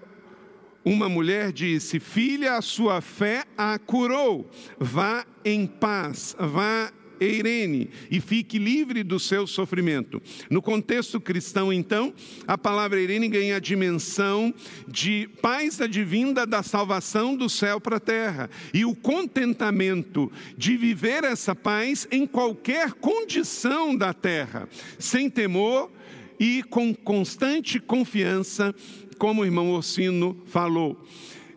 uma mulher, disse: Filha, a sua fé a curou. Vá em paz, vá Eirene, e fique livre do seu sofrimento. No contexto cristão, então, a palavra Eirene ganha a dimensão de paz advinda da salvação do céu para a terra e o contentamento de viver essa paz em qualquer condição da terra, sem temor e com constante confiança, como o irmão Orsino falou.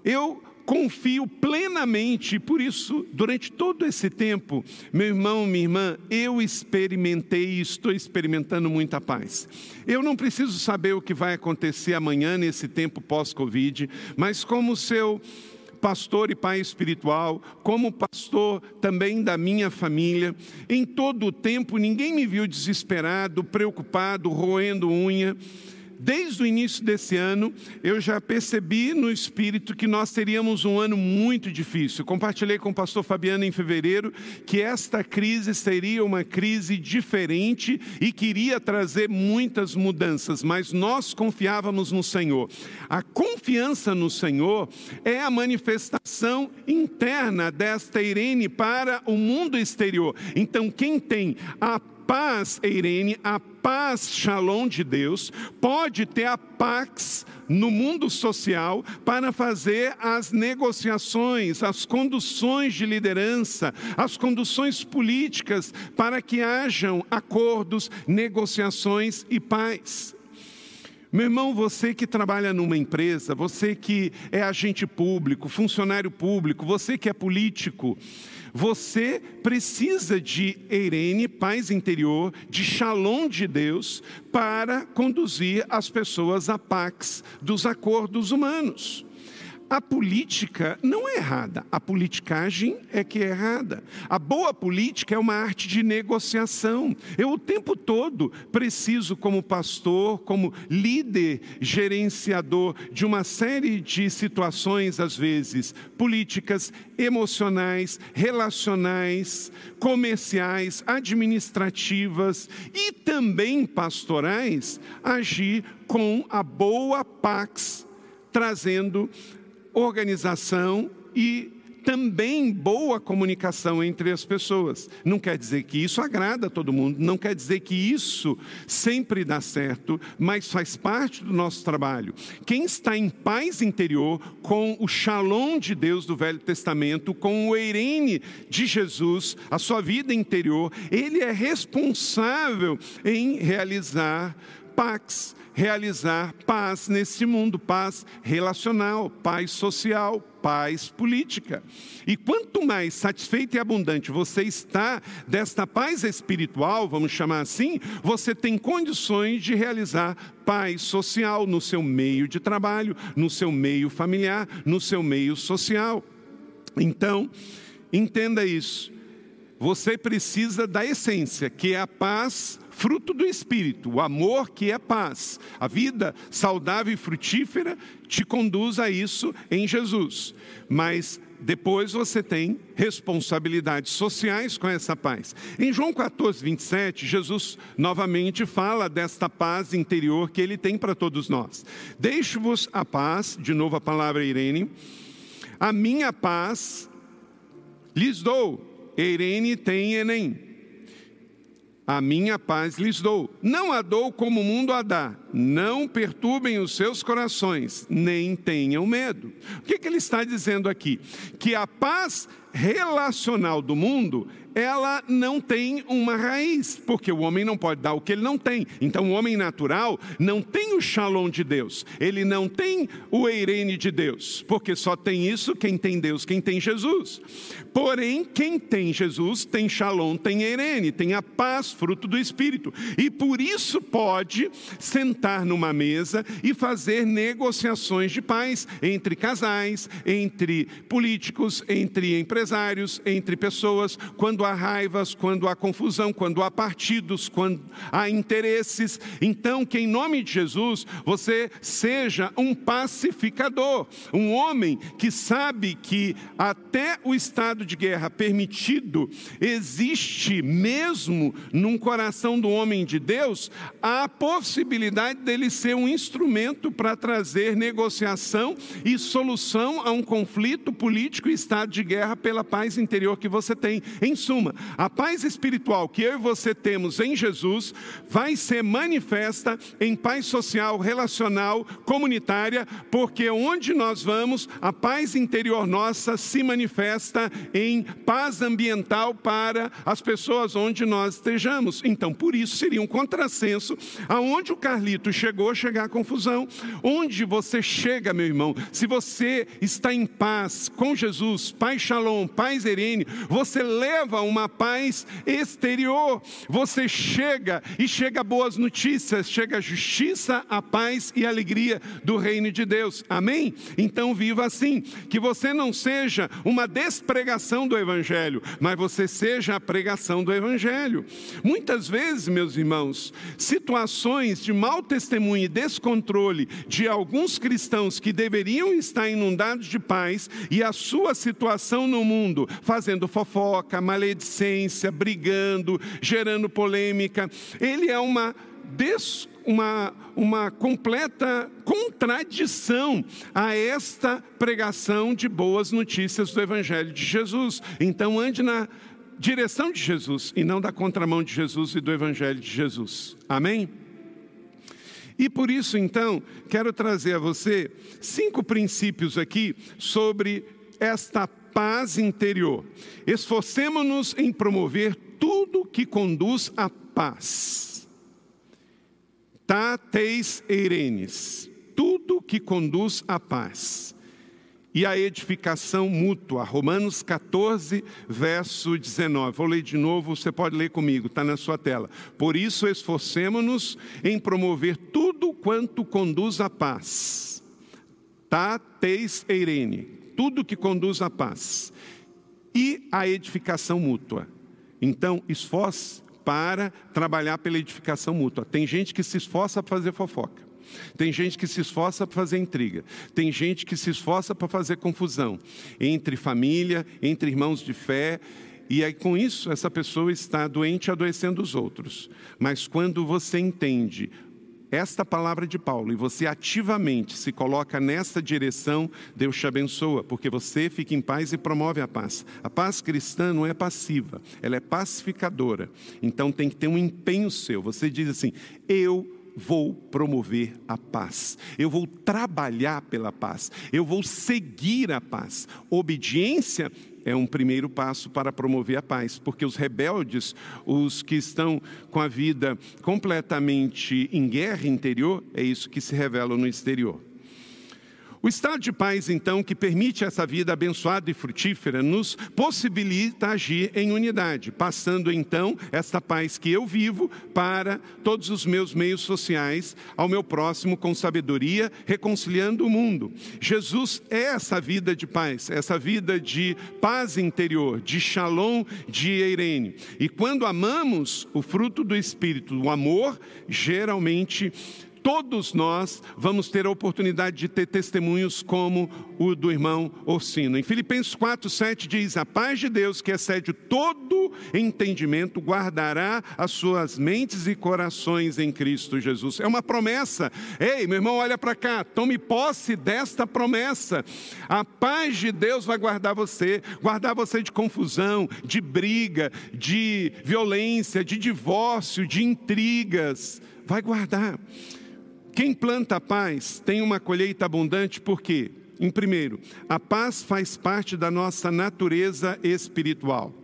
Eu confio plenamente, por isso, durante todo esse tempo, meu irmão, minha irmã, eu experimentei e estou experimentando muita paz. Eu não preciso saber o que vai acontecer amanhã nesse tempo pós-Covid, mas como seu pastor e pai espiritual, como pastor também da minha família, em todo o tempo ninguém me viu desesperado, preocupado, roendo unha. Desde o início desse ano, eu já percebi no espírito que nós teríamos um ano muito difícil. Compartilhei com o pastor Fabiano em fevereiro que esta crise seria uma crise diferente e queria trazer muitas mudanças, mas nós confiávamos no Senhor. A confiança no Senhor é a manifestação interna desta Irene para o mundo exterior. Então, quem tem a paz, Irene, a paz shalom de Deus, pode ter a pax no mundo social para fazer as negociações, as conduções de liderança, as conduções políticas para que hajam acordos, negociações e paz. Meu irmão, você que trabalha numa empresa, você que é agente público, funcionário público, você que é político, você precisa de Eirene, paz interior, de shalom de Deus, para conduzir as pessoas à pax dos acordos humanos. A política não é errada, a politicagem é que é errada. A boa política é uma arte de negociação. Eu o tempo todo preciso, como pastor, como líder, gerenciador de uma série de situações, às vezes políticas, emocionais, relacionais, comerciais, administrativas e também pastorais, agir com a boa pax, trazendo organização e também boa comunicação entre as pessoas. Não quer dizer que isso agrada a todo mundo, não quer dizer que isso sempre dá certo, mas faz parte do nosso trabalho. Quem está em paz interior com o shalom de Deus do Velho Testamento, com o eirene de Jesus, a sua vida interior, ele é responsável em realizar pax, realizar paz nesse mundo, paz relacional, paz social, paz política. E quanto mais satisfeito e abundante você está desta paz espiritual, vamos chamar assim, você tem condições de realizar paz social no seu meio de trabalho, no seu meio familiar, no seu meio social. Então, entenda isso. Você precisa da essência, que é a paz fruto do Espírito, o amor que é paz. A vida saudável e frutífera te conduz a isso em Jesus. Mas depois você tem responsabilidades sociais com essa paz. Em João 14, 27, Jesus novamente fala desta paz interior que ele tem para todos nós. Deixo-vos a paz, de novo a palavra Irene, a minha paz lhes dou. Irene tem Enem. A minha paz lhes dou. Não a dou como o mundo a dá. Não perturbem os seus corações, nem tenham medo. O que, que ele está dizendo aqui? Que a paz relacional do mundo ela não tem uma raiz, porque o homem não pode dar o que ele não tem. Então, o homem natural não tem o shalom de Deus, ele não tem o eirene de Deus, porque só tem isso quem tem Deus, quem tem Jesus. Porém, quem tem Jesus tem shalom, tem eirene, tem a paz, fruto do Espírito, e por isso pode sentar numa mesa e fazer negociações de paz entre casais, entre políticos, entre empresários, entre pessoas, quando há raivas, quando há confusão, quando há partidos, quando há interesses. Então, que em nome de Jesus você seja um pacificador, um homem que sabe que até o estado de guerra permitido existe mesmo num coração do homem de Deus a possibilidade dele ser um instrumento para trazer negociação e solução a um conflito político e estado de guerra pela paz interior que você tem. Em suma, a paz espiritual que eu e você temos em Jesus vai ser manifesta em paz social, relacional, comunitária, porque onde nós vamos, a paz interior nossa se manifesta em paz ambiental para as pessoas onde nós estejamos. Então, por isso seria um contrassenso aonde o Carlito chegou, chegar a confusão. Onde você chega, meu irmão, se você está em paz com Jesus, paz shalom, paz erene, você leva uma paz exterior. Você chega e chega boas notícias, chega justiça, a paz e a alegria do reino de Deus. Amém? Então viva assim, que você não seja uma despregação do evangelho, mas você seja a pregação do evangelho. Muitas vezes, meus irmãos, situações de mau testemunho e descontrole de alguns cristãos que deveriam estar inundados de paz e a sua situação no mundo fazendo fofoca, maledicência, maledicência, brigando, gerando polêmica. Ele é uma des, uma, uma completa contradição a esta pregação de boas notícias do Evangelho de Jesus. Então, ande na direção de Jesus e não da contramão de Jesus e do Evangelho de Jesus. Amém? E por isso, então, quero trazer a você cinco princípios aqui sobre esta paz interior. Esforcemos-nos em promover tudo que conduz à paz. Tateis eirenes, tudo que conduz à paz. E a edificação mútua, Romanos 14, verso 19. Vou ler de novo, você pode ler comigo, está na sua tela. Por isso, esforcemos-nos em promover tudo quanto conduz à paz tá, teis, eirene, tudo que conduz à paz e a edificação mútua. Então, esforce para trabalhar pela edificação mútua. Tem gente que se esforça para fazer fofoca. Tem gente que se esforça para fazer intriga. Tem gente que se esforça para fazer confusão entre família, entre irmãos de fé. E aí, com isso, essa pessoa está doente, adoecendo os outros. Mas quando você entende esta palavra de Paulo e você ativamente se coloca nessa direção, Deus te abençoa, porque você fica em paz e promove a paz. A paz cristã não é passiva, ela é pacificadora. Então tem que ter um empenho seu. Você diz assim: eu vou promover a paz, eu vou trabalhar pela paz, eu vou seguir a paz. Obediência é um primeiro passo para promover a paz, porque os rebeldes, os que estão com a vida completamente em guerra interior, é isso que se revela no exterior. O estado de paz, então, que permite essa vida abençoada e frutífera, nos possibilita agir em unidade, passando então esta paz que eu vivo para todos os meus meios sociais, ao meu próximo com sabedoria, reconciliando o mundo. Jesus é essa vida de paz, essa vida de paz interior, de shalom, de eirene. E quando amamos o fruto do Espírito, o amor, geralmente todos nós vamos ter a oportunidade de ter testemunhos como o do irmão Orsino. Em Filipenses 4, 7 diz: A paz de Deus, que excede todo entendimento, guardará as suas mentes e corações em Cristo Jesus. É uma promessa. Ei, meu irmão, olha para cá, tome posse desta promessa. A paz de Deus vai guardar você, guardar você de confusão, de briga, de violência, de divórcio, de intrigas. Vai guardar. Quem planta a paz tem uma colheita abundante, por quê? Em primeiro, a paz faz parte da nossa natureza espiritual.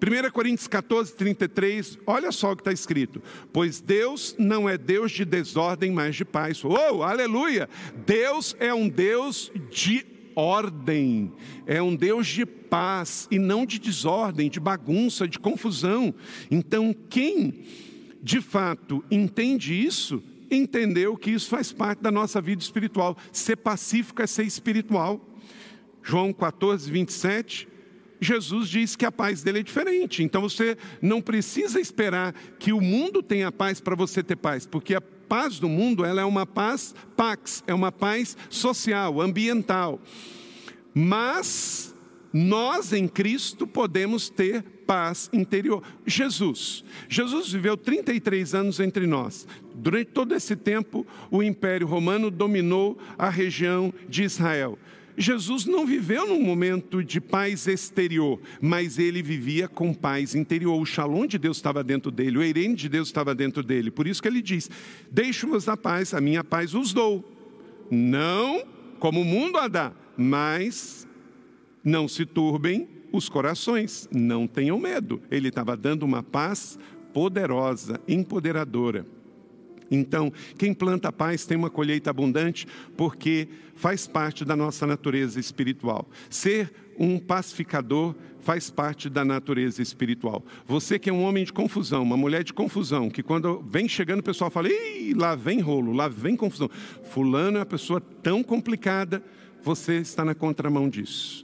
1 Coríntios 14, 33, olha só o que está escrito: Pois Deus não é Deus de desordem, mas de paz. Oh, aleluia! Deus é um Deus de ordem, é um Deus de paz e não de desordem, de bagunça, de confusão. Então, quem de fato entende isso, entendeu que isso faz parte da nossa vida espiritual. Ser pacífico é ser espiritual. João 14, 27. Jesus diz que a paz dele é diferente. Então você não precisa esperar que o mundo tenha paz para você ter paz, porque a paz do mundo ela é uma paz pax, é uma paz social, ambiental. Mas nós em Cristo podemos ter paz interior. Jesus. Jesus viveu 33 anos entre nós. Durante todo esse tempo, o Império Romano dominou a região de Israel. Jesus não viveu num momento de paz exterior, mas ele vivia com paz interior. O shalom de Deus estava dentro dele, o eirene de Deus estava dentro dele. Por isso que ele diz: Deixo-vos a paz, a minha paz os dou. Não como o mundo a dá, mas não se turbem os corações, não tenham medo. Ele estava dando uma paz poderosa, empoderadora. Então, quem planta paz tem uma colheita abundante, porque faz parte da nossa natureza espiritual. Ser um pacificador faz parte da natureza espiritual. Você que é um homem de confusão, uma mulher de confusão, que quando vem chegando o pessoal fala: Ih, lá vem rolo, lá vem confusão. Fulano é uma pessoa tão complicada, você está na contramão disso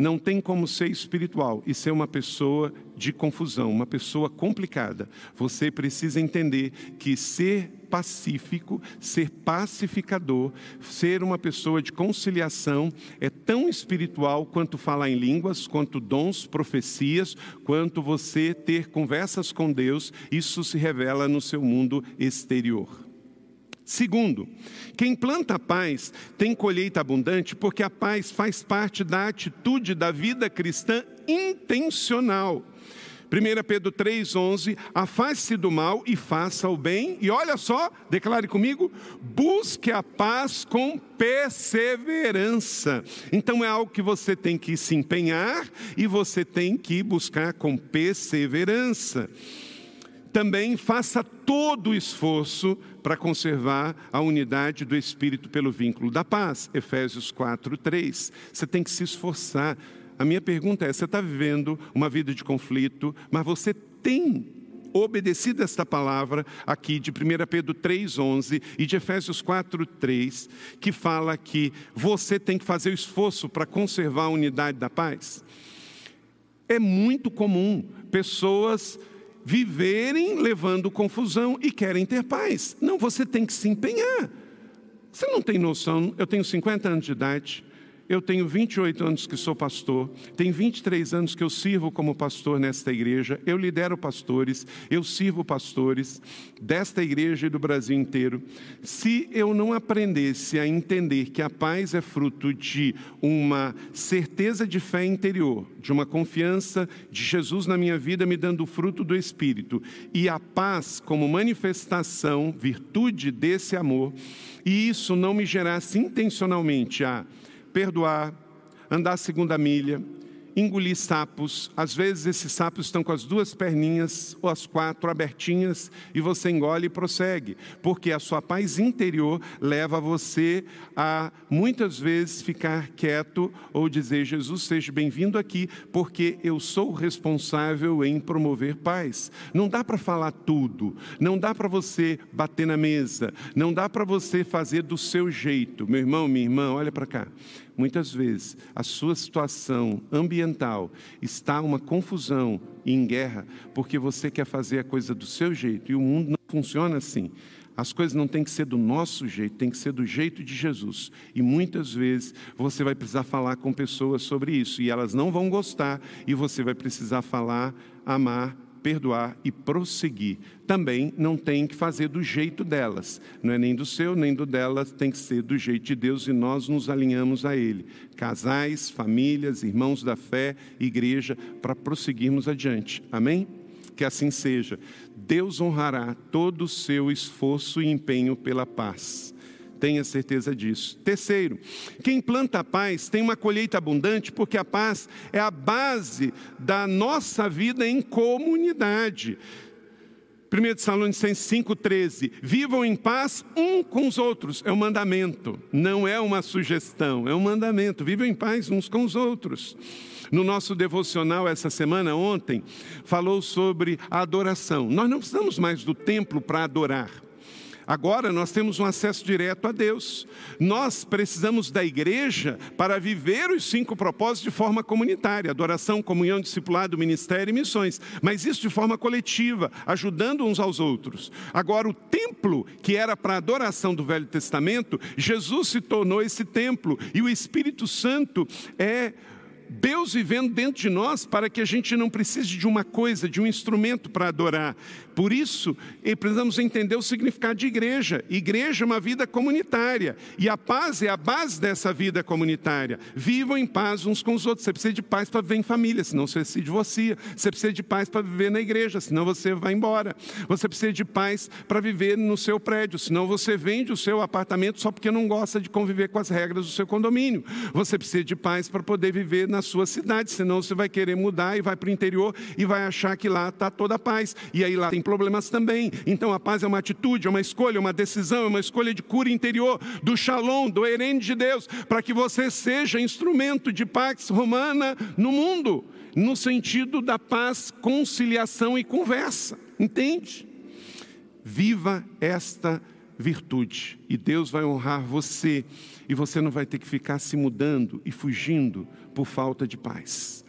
não tem como ser espiritual e ser uma pessoa de confusão, uma pessoa complicada. Você precisa entender que ser pacífico, ser pacificador, ser uma pessoa de conciliação é tão espiritual quanto falar em línguas, quanto dons, profecias, quanto você ter conversas com Deus. Isso se revela no seu mundo exterior. Segundo, quem planta paz tem colheita abundante, porque a paz faz parte da atitude da vida cristã intencional. 1 Pedro 3,11: Afaste-se do mal e faça o bem, e olha só, declare comigo: busque a paz com perseverança. Então é algo que você tem que se empenhar e você tem que buscar com perseverança também faça todo o esforço para conservar a unidade do Espírito pelo vínculo da paz. Efésios 4, 3. Você tem que se esforçar. A minha pergunta é: você está vivendo uma vida de conflito, mas você tem obedecido esta palavra aqui de 1 Pedro 3,11 e de Efésios 4,3, que fala que você tem que fazer o esforço para conservar a unidade da paz? É muito comum pessoas viverem levando confusão e querem ter paz. Não, você tem que se empenhar. Você não tem noção, eu tenho 50 anos de idade, eu tenho 28 anos que sou pastor, tem 23 anos que eu sirvo como pastor nesta igreja, eu lidero pastores, eu sirvo pastores desta igreja e do Brasil inteiro. Se eu não aprendesse a entender que a paz é fruto de uma certeza de fé interior, de uma confiança de Jesus na minha vida, me dando o fruto do Espírito, e a paz como manifestação, virtude desse amor, e isso não me gerasse intencionalmente a perdoar, andar a segunda milha, engolir sapos. Às vezes esses sapos estão com as duas perninhas ou as quatro abertinhas e você engole e prossegue, porque a sua paz interior leva você a muitas vezes ficar quieto ou dizer: Jesus, seja bem-vindo aqui, porque eu sou responsável em promover paz. Não dá para falar tudo, não dá para você bater na mesa, não dá para você fazer do seu jeito. Meu irmão, minha irmã, olha para cá. Muitas vezes a sua situação ambiental está uma confusão e em guerra porque você quer fazer a coisa do seu jeito e o mundo não funciona assim. As coisas não têm que ser do nosso jeito, tem que ser do jeito de Jesus. E muitas vezes você vai precisar falar com pessoas sobre isso e elas não vão gostar e você vai precisar falar, amar perdoar e prosseguir. Também não tem que fazer do jeito delas, não é nem do seu nem do delas, tem que ser do jeito de Deus e nós nos alinhamos a Ele. Casais, famílias, irmãos da fé, igreja, para prosseguirmos adiante. Amém? Que assim seja. Deus honrará todo o seu esforço e empenho pela paz. Tenha certeza disso. Terceiro, quem planta a paz tem uma colheita abundante, porque a paz é a base da nossa vida em comunidade. 1 Tessalonicenses 5,13: Vivam em paz um com os outros. É um mandamento, não é uma sugestão, é um mandamento. Vivam em paz uns com os outros. No nosso devocional essa semana, ontem, falou sobre a adoração. Nós não precisamos mais do templo para adorar. Agora nós temos um acesso direto a Deus. Nós precisamos da igreja para viver os cinco propósitos de forma comunitária: adoração, comunhão, discipulado, ministério e missões. Mas isso de forma coletiva, ajudando uns aos outros. Agora, o templo, que era para a adoração do Velho Testamento, Jesus se tornou esse templo e o Espírito Santo é Deus vivendo dentro de nós para que a gente não precise de uma coisa, de um instrumento para adorar. Por isso, precisamos entender o significado de igreja. Igreja é uma vida comunitária e a paz é a base dessa vida comunitária. Vivam em paz uns com os outros. Você precisa de paz para viver em família, senão você se divorcia. Você precisa de paz para viver na igreja, senão você vai embora. Você precisa de paz para viver no seu prédio, senão você vende o seu apartamento só porque não gosta de conviver com as regras do seu condomínio. Você precisa de paz para poder viver na sua cidade, senão você vai querer mudar e vai para o interior e vai achar que lá está toda a paz. E aí lá tem problemas também. Então a paz é uma atitude, é uma escolha, é uma decisão, é uma escolha de cura interior, do shalom, do herene de Deus, para que você seja instrumento de paz romana no mundo, no sentido da paz, conciliação e conversa. Entende? Viva esta virtude e Deus vai honrar você e você não vai ter que ficar se mudando e fugindo por falta de paz.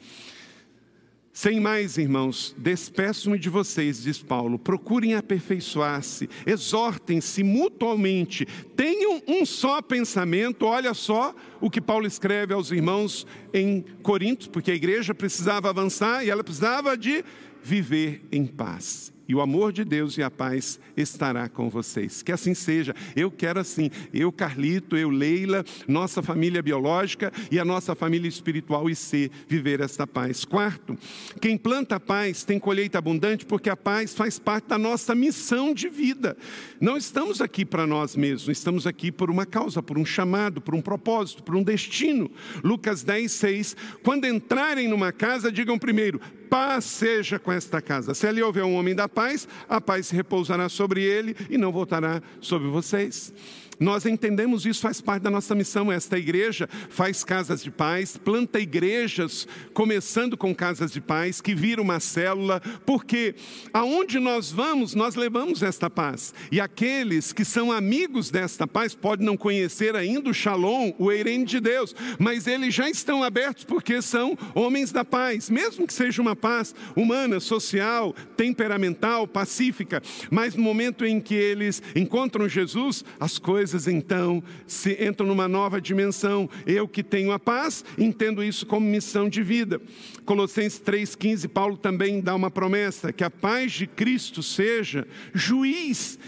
Sem mais, irmãos, despeço-me de vocês, diz Paulo. Procurem aperfeiçoar-se, exortem-se mutualmente, tenham um só pensamento. Olha só o que Paulo escreve aos irmãos em Corinto, porque a igreja precisava avançar e ela precisava de viver em paz e o amor de Deus e a paz estará com vocês. Que assim seja. Eu quero assim, eu Carlito, eu Leila, nossa família biológica e a nossa família espiritual e ser viver esta paz. Quarto, quem planta a paz tem colheita abundante porque a paz faz parte da nossa missão de vida. Não estamos aqui para nós mesmos, estamos aqui por uma causa, por um chamado, por um propósito, por um destino. Lucas 10, 6. Quando entrarem numa casa, digam primeiro: Paz seja com esta casa. Se ali houver um homem da paz, a paz se repousará sobre ele e não voltará sobre vocês. Nós entendemos isso, faz parte da nossa missão. Esta igreja faz casas de paz, planta igrejas, começando com casas de paz, que vira uma célula, porque aonde nós vamos, nós levamos esta paz. E aqueles que são amigos desta paz podem não conhecer ainda o Shalom, o Eirene de Deus, mas eles já estão abertos porque são homens da paz, mesmo que seja uma paz humana, social, temperamental, pacífica, mas no momento em que eles encontram Jesus, as coisas coisas então se entram numa nova dimensão. Eu que tenho a paz, entendo isso como missão de vida. Colossenses 3,15, Paulo também dá uma promessa: que a paz de Cristo seja juiz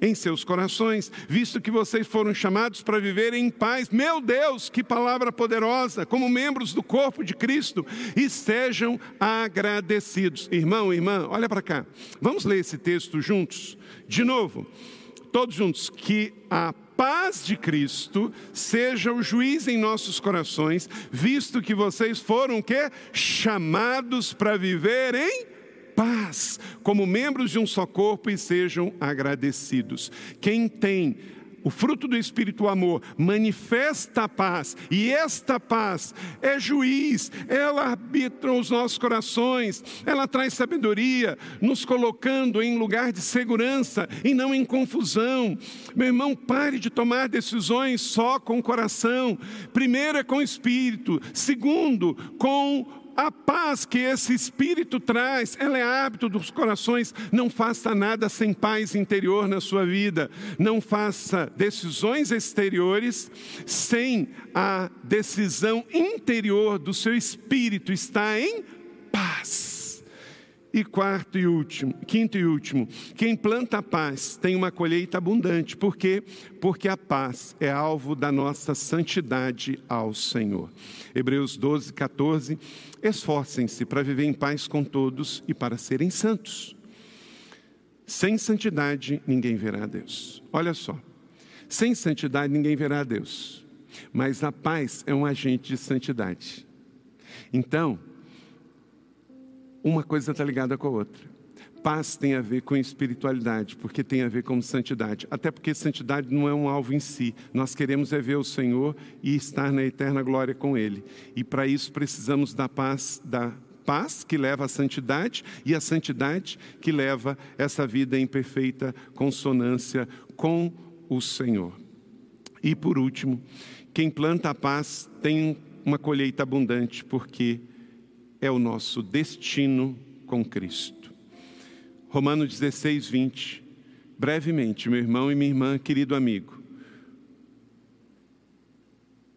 em seus corações, visto que vocês foram chamados para viver em paz. Meu Deus, que palavra poderosa, como membros do corpo de Cristo, e sejam agradecidos. Irmão, irmã, olha para cá. Vamos ler esse texto juntos? De novo, todos juntos. Que a paz de Cristo seja o juiz em nossos corações, visto que vocês foram que chamados para viver em paz, como membros de um só corpo e sejam agradecidos. Quem tem o fruto do Espírito, o amor, manifesta a paz, e esta paz é juiz, ela arbitra os nossos corações, ela traz sabedoria, nos colocando em lugar de segurança e não em confusão. Meu irmão, pare de tomar decisões só com o coração. Primeiro é com o Espírito, segundo, com a paz que esse Espírito traz, ela é hábito dos corações. Não faça nada sem paz interior na sua vida. Não faça decisões exteriores sem a decisão interior do seu espírito estar em paz. E quarto e último, quinto e último, quem planta a paz tem uma colheita abundante. Por quê? Porque a paz é alvo da nossa santidade ao Senhor. Hebreus 12, 14. Esforcem-se para viver em paz com todos e para serem santos. Sem santidade ninguém verá a Deus. Olha só. Sem santidade ninguém verá a Deus. Mas a paz é um agente de santidade. Então, uma coisa está ligada com a outra. Paz tem a ver com espiritualidade, porque tem a ver com santidade. Até porque santidade não é um alvo em si. Nós queremos é ver o Senhor e estar na eterna glória com Ele. E para isso precisamos da paz, da paz que leva à santidade e a santidade que leva essa vida em perfeita consonância com o Senhor. E por último, quem planta a paz tem uma colheita abundante, porque é o nosso destino com Cristo. Romanos 16, 20. Brevemente, meu irmão e minha irmã, querido amigo.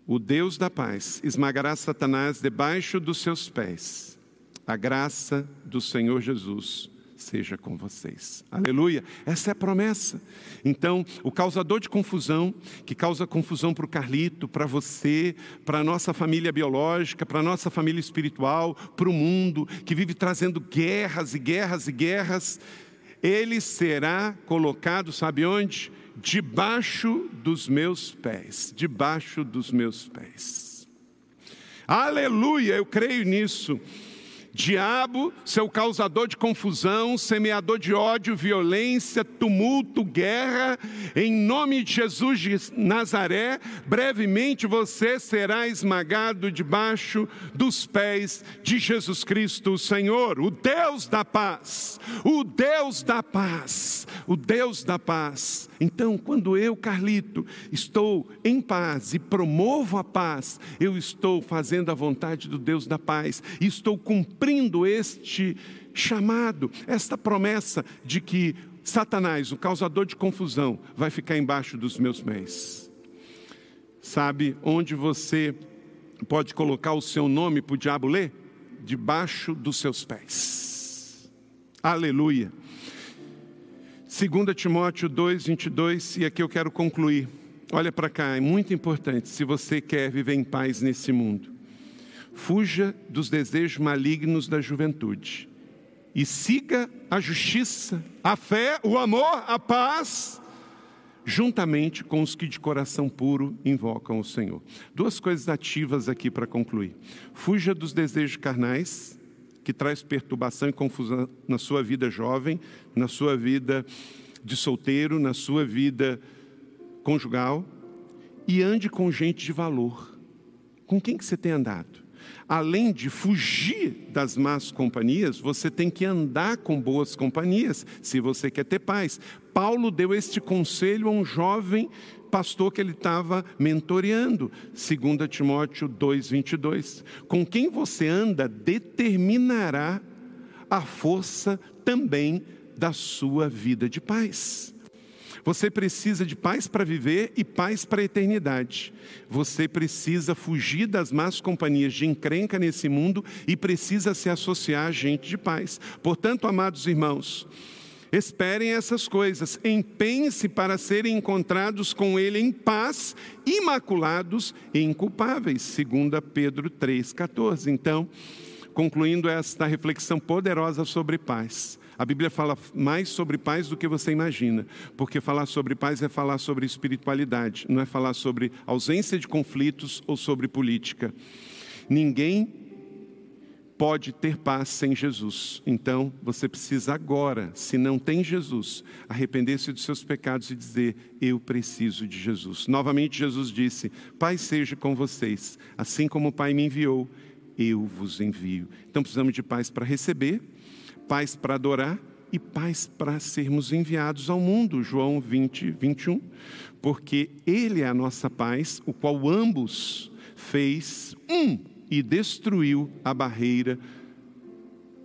O Deus da paz esmagará Satanás debaixo dos seus pés. A graça do Senhor Jesus seja com vocês. Aleluia. Essa é a promessa. Então, o causador de confusão, que causa confusão para o Carlito, para você, para a nossa família biológica, para a nossa família espiritual, para o mundo, que vive trazendo guerras e guerras e guerras, ele será colocado, sabe onde? Debaixo dos meus pés. Debaixo dos meus pés. Aleluia, eu creio nisso. Diabo, seu causador de confusão, semeador de ódio, violência, tumulto, guerra, em nome de Jesus de Nazaré, brevemente você será esmagado debaixo dos pés de Jesus Cristo, o Senhor, o Deus da paz, o Deus da paz, o Deus da paz. Então, quando eu, Carlito, estou em paz e promovo a paz, eu estou fazendo a vontade do Deus da paz estou cumprindo este chamado, esta promessa de que Satanás, o causador de confusão, vai ficar embaixo dos meus pés. Sabe onde você pode colocar o seu nome para o diabo ler? Debaixo dos seus pés. Aleluia. 2 Timóteo 2, 22, e aqui eu quero concluir. Olha para cá, é muito importante se você quer viver em paz nesse mundo. Fuja dos desejos malignos da juventude e siga a justiça, a fé, o amor, a paz, juntamente com os que de coração puro invocam o Senhor. Duas coisas ativas aqui para concluir. Fuja dos desejos carnais, que traz perturbação e confusão na sua vida jovem, na sua vida de solteiro, na sua vida conjugal, e ande com gente de valor. Com quem que você tem andado? Além de fugir das más companhias, você tem que andar com boas companhias, se você quer ter paz. Paulo deu este conselho a um jovem pastor que ele estava mentoreando, 2 Timóteo 2:22. Com quem você anda determinará a força também da sua vida de paz. Você precisa de paz para viver e paz para a eternidade. Você precisa fugir das más companhias de encrenca nesse mundo e precisa se associar a gente de paz. Portanto, amados irmãos, Esperem essas coisas, empenhem-se para serem encontrados com Ele em paz, imaculados e inculpáveis, segundo Pedro 3,14. Então, concluindo esta reflexão poderosa sobre paz, a Bíblia fala mais sobre paz do que você imagina, porque falar sobre paz é falar sobre espiritualidade, não é falar sobre ausência de conflitos ou sobre política. Ninguém pode ter paz sem Jesus. Então, você precisa agora, se não tem Jesus, arrepender-se dos seus pecados e dizer: Eu preciso de Jesus. Novamente, Jesus disse: Pai seja com vocês, assim como o Pai me enviou, eu vos envio. Então, precisamos de paz para receber paz para adorar e paz para sermos enviados ao mundo, João 20, 21, porque Ele é a nossa paz, o qual ambos fez um e destruiu a barreira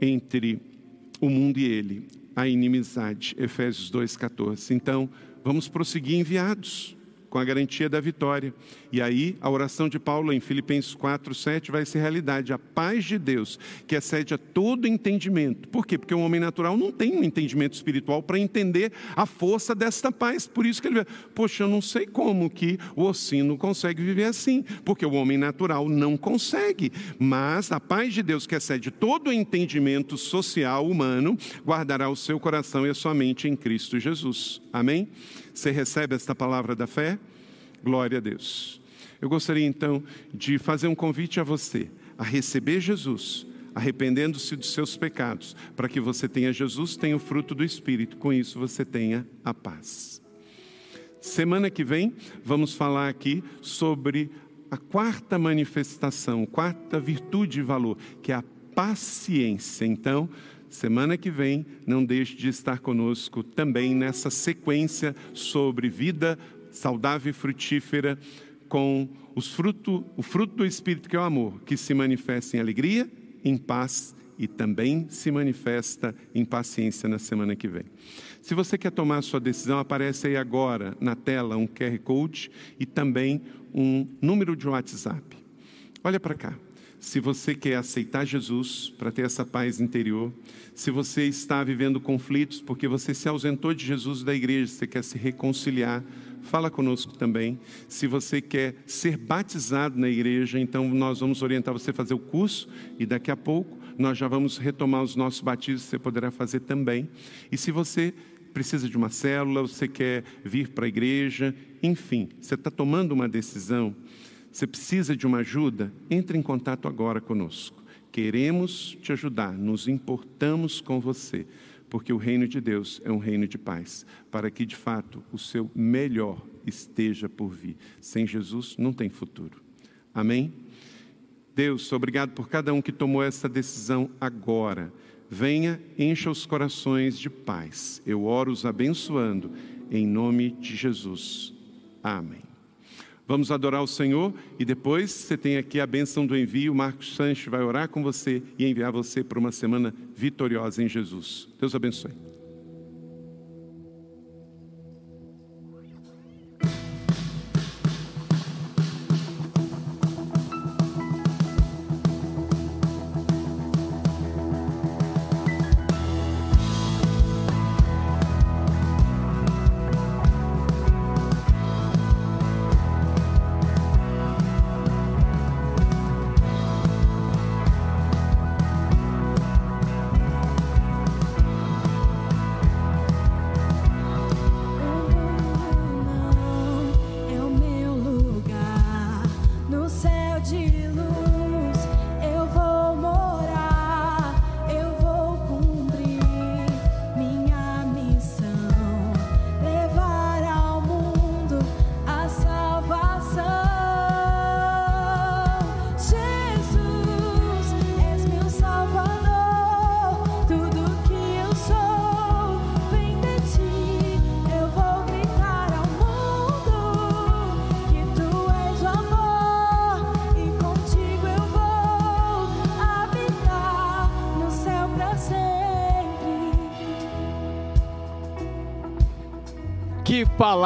entre o mundo e Ele, a inimizade, Efésios 2,14. Então, vamos prosseguir enviados com a garantia da vitória. E aí, a oração de Paulo em Filipenses 4, 7 vai ser realidade. A paz de Deus, que excede a todo entendimento. Por quê? Porque o homem natural não tem um entendimento espiritual para entender a força desta paz. Por isso que ele vê, poxa, eu não sei como que o ossino consegue viver assim, porque o homem natural não consegue. Mas a paz de Deus, que excede todo entendimento social humano, guardará o seu coração e a sua mente em Cristo Jesus. Amém? Você recebe esta palavra da fé? Glória a Deus. Eu gostaria então de fazer um convite a você a receber Jesus, arrependendo-se dos seus pecados, para que você tenha Jesus, tenha o fruto do Espírito, com isso você tenha a paz. Semana que vem vamos falar aqui sobre a quarta manifestação, quarta virtude e valor, que é a paciência. Então, Semana que vem, não deixe de estar conosco também nessa sequência sobre vida saudável e frutífera com os fruto, o fruto do Espírito, que é o amor, que se manifesta em alegria, em paz e também se manifesta em paciência na semana que vem. Se você quer tomar sua decisão, aparece aí agora na tela um QR Code e também um número de WhatsApp. Olha para cá. Se você quer aceitar Jesus para ter essa paz interior, se você está vivendo conflitos porque você se ausentou de Jesus da igreja, você quer se reconciliar, fala conosco também. Se você quer ser batizado na igreja, então nós vamos orientar você a fazer o curso e daqui a pouco nós já vamos retomar os nossos batismos, você poderá fazer também. E se você precisa de uma célula, você quer vir para a igreja, enfim, você está tomando uma decisão você precisa de uma ajuda? Entre em contato agora conosco. Queremos te ajudar, nos importamos com você, porque o reino de Deus é um reino de paz, para que de fato o seu melhor esteja por vir. Sem Jesus não tem futuro. Amém? Deus, obrigado por cada um que tomou essa decisão agora. Venha, encha os corações de paz. Eu oro os abençoando, em nome de Jesus. Amém. Vamos adorar o Senhor e depois você tem aqui a bênção do envio. Marcos Sanches vai orar com você e enviar você para uma semana vitoriosa em Jesus. Deus abençoe.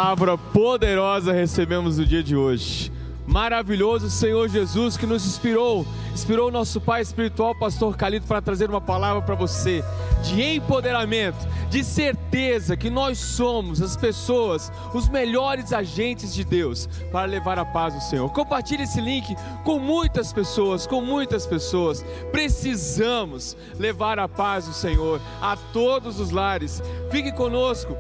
Palavra poderosa recebemos no dia de hoje. Maravilhoso Senhor Jesus que nos inspirou, inspirou o nosso Pai espiritual, Pastor Calito, para trazer uma palavra para você de empoderamento, de certeza que nós somos as pessoas, os melhores agentes de Deus para levar a paz do Senhor. Compartilhe esse link com muitas pessoas, com muitas pessoas. Precisamos levar a paz do Senhor a todos os lares. Fique conosco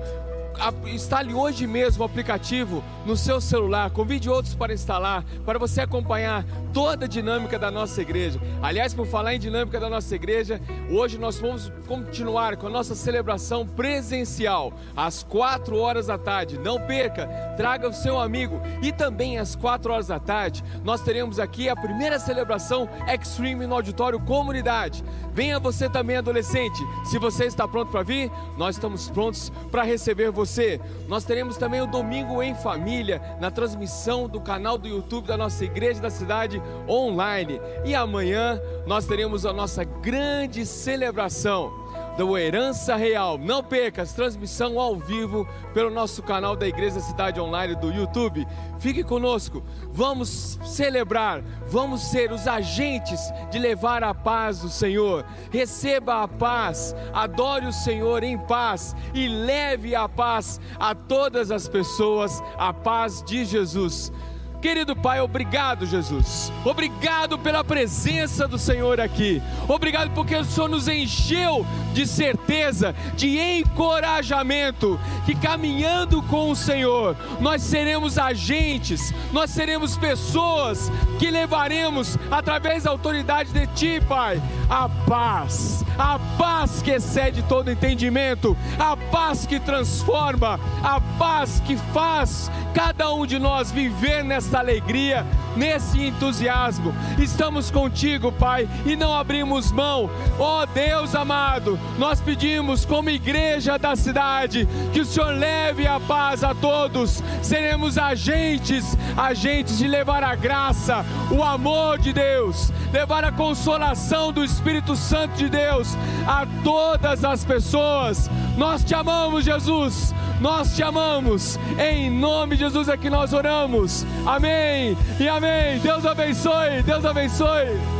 instale hoje mesmo o aplicativo no seu celular, convide outros para instalar, para você acompanhar toda a dinâmica da nossa igreja. Aliás, por falar em dinâmica da nossa igreja, hoje nós vamos continuar com a nossa celebração presencial às 4 horas da tarde. Não perca, traga o seu amigo e também às 4 horas da tarde nós teremos aqui a primeira celebração Extreme no auditório comunidade. Venha você também adolescente. Se você está pronto para vir, nós estamos prontos para receber você você. Nós teremos também o Domingo em Família, na transmissão do canal do YouTube da nossa Igreja da Cidade online. E amanhã nós teremos a nossa grande celebração da Herança Real. Não perca transmissão ao vivo pelo nosso canal da Igreja Cidade Online do YouTube. Fique conosco, vamos celebrar, vamos ser os agentes de levar a paz do Senhor. Receba a paz, adore o Senhor em paz e leve a paz a todas as pessoas, a paz de Jesus. Querido Pai, obrigado, Jesus. Obrigado pela presença do Senhor aqui. Obrigado porque o Senhor nos encheu de certeza, de encorajamento, que caminhando com o Senhor, nós seremos agentes, nós seremos pessoas que levaremos, através da autoridade de Ti, Pai, a paz, a paz que excede todo entendimento, a paz que transforma, a paz que faz cada um de nós viver nesta nessa alegria, nesse entusiasmo. Estamos contigo, Pai, e não abrimos mão. Ó oh, Deus amado, nós pedimos como igreja da cidade que o Senhor leve a paz a todos. Seremos agentes, agentes de levar a graça, o amor de Deus, levar a consolação do Espírito Santo de Deus a todas as pessoas. Nós te amamos, Jesus. Nós te amamos. Em nome de Jesus é que nós oramos. Amém e amém. Deus abençoe. Deus abençoe.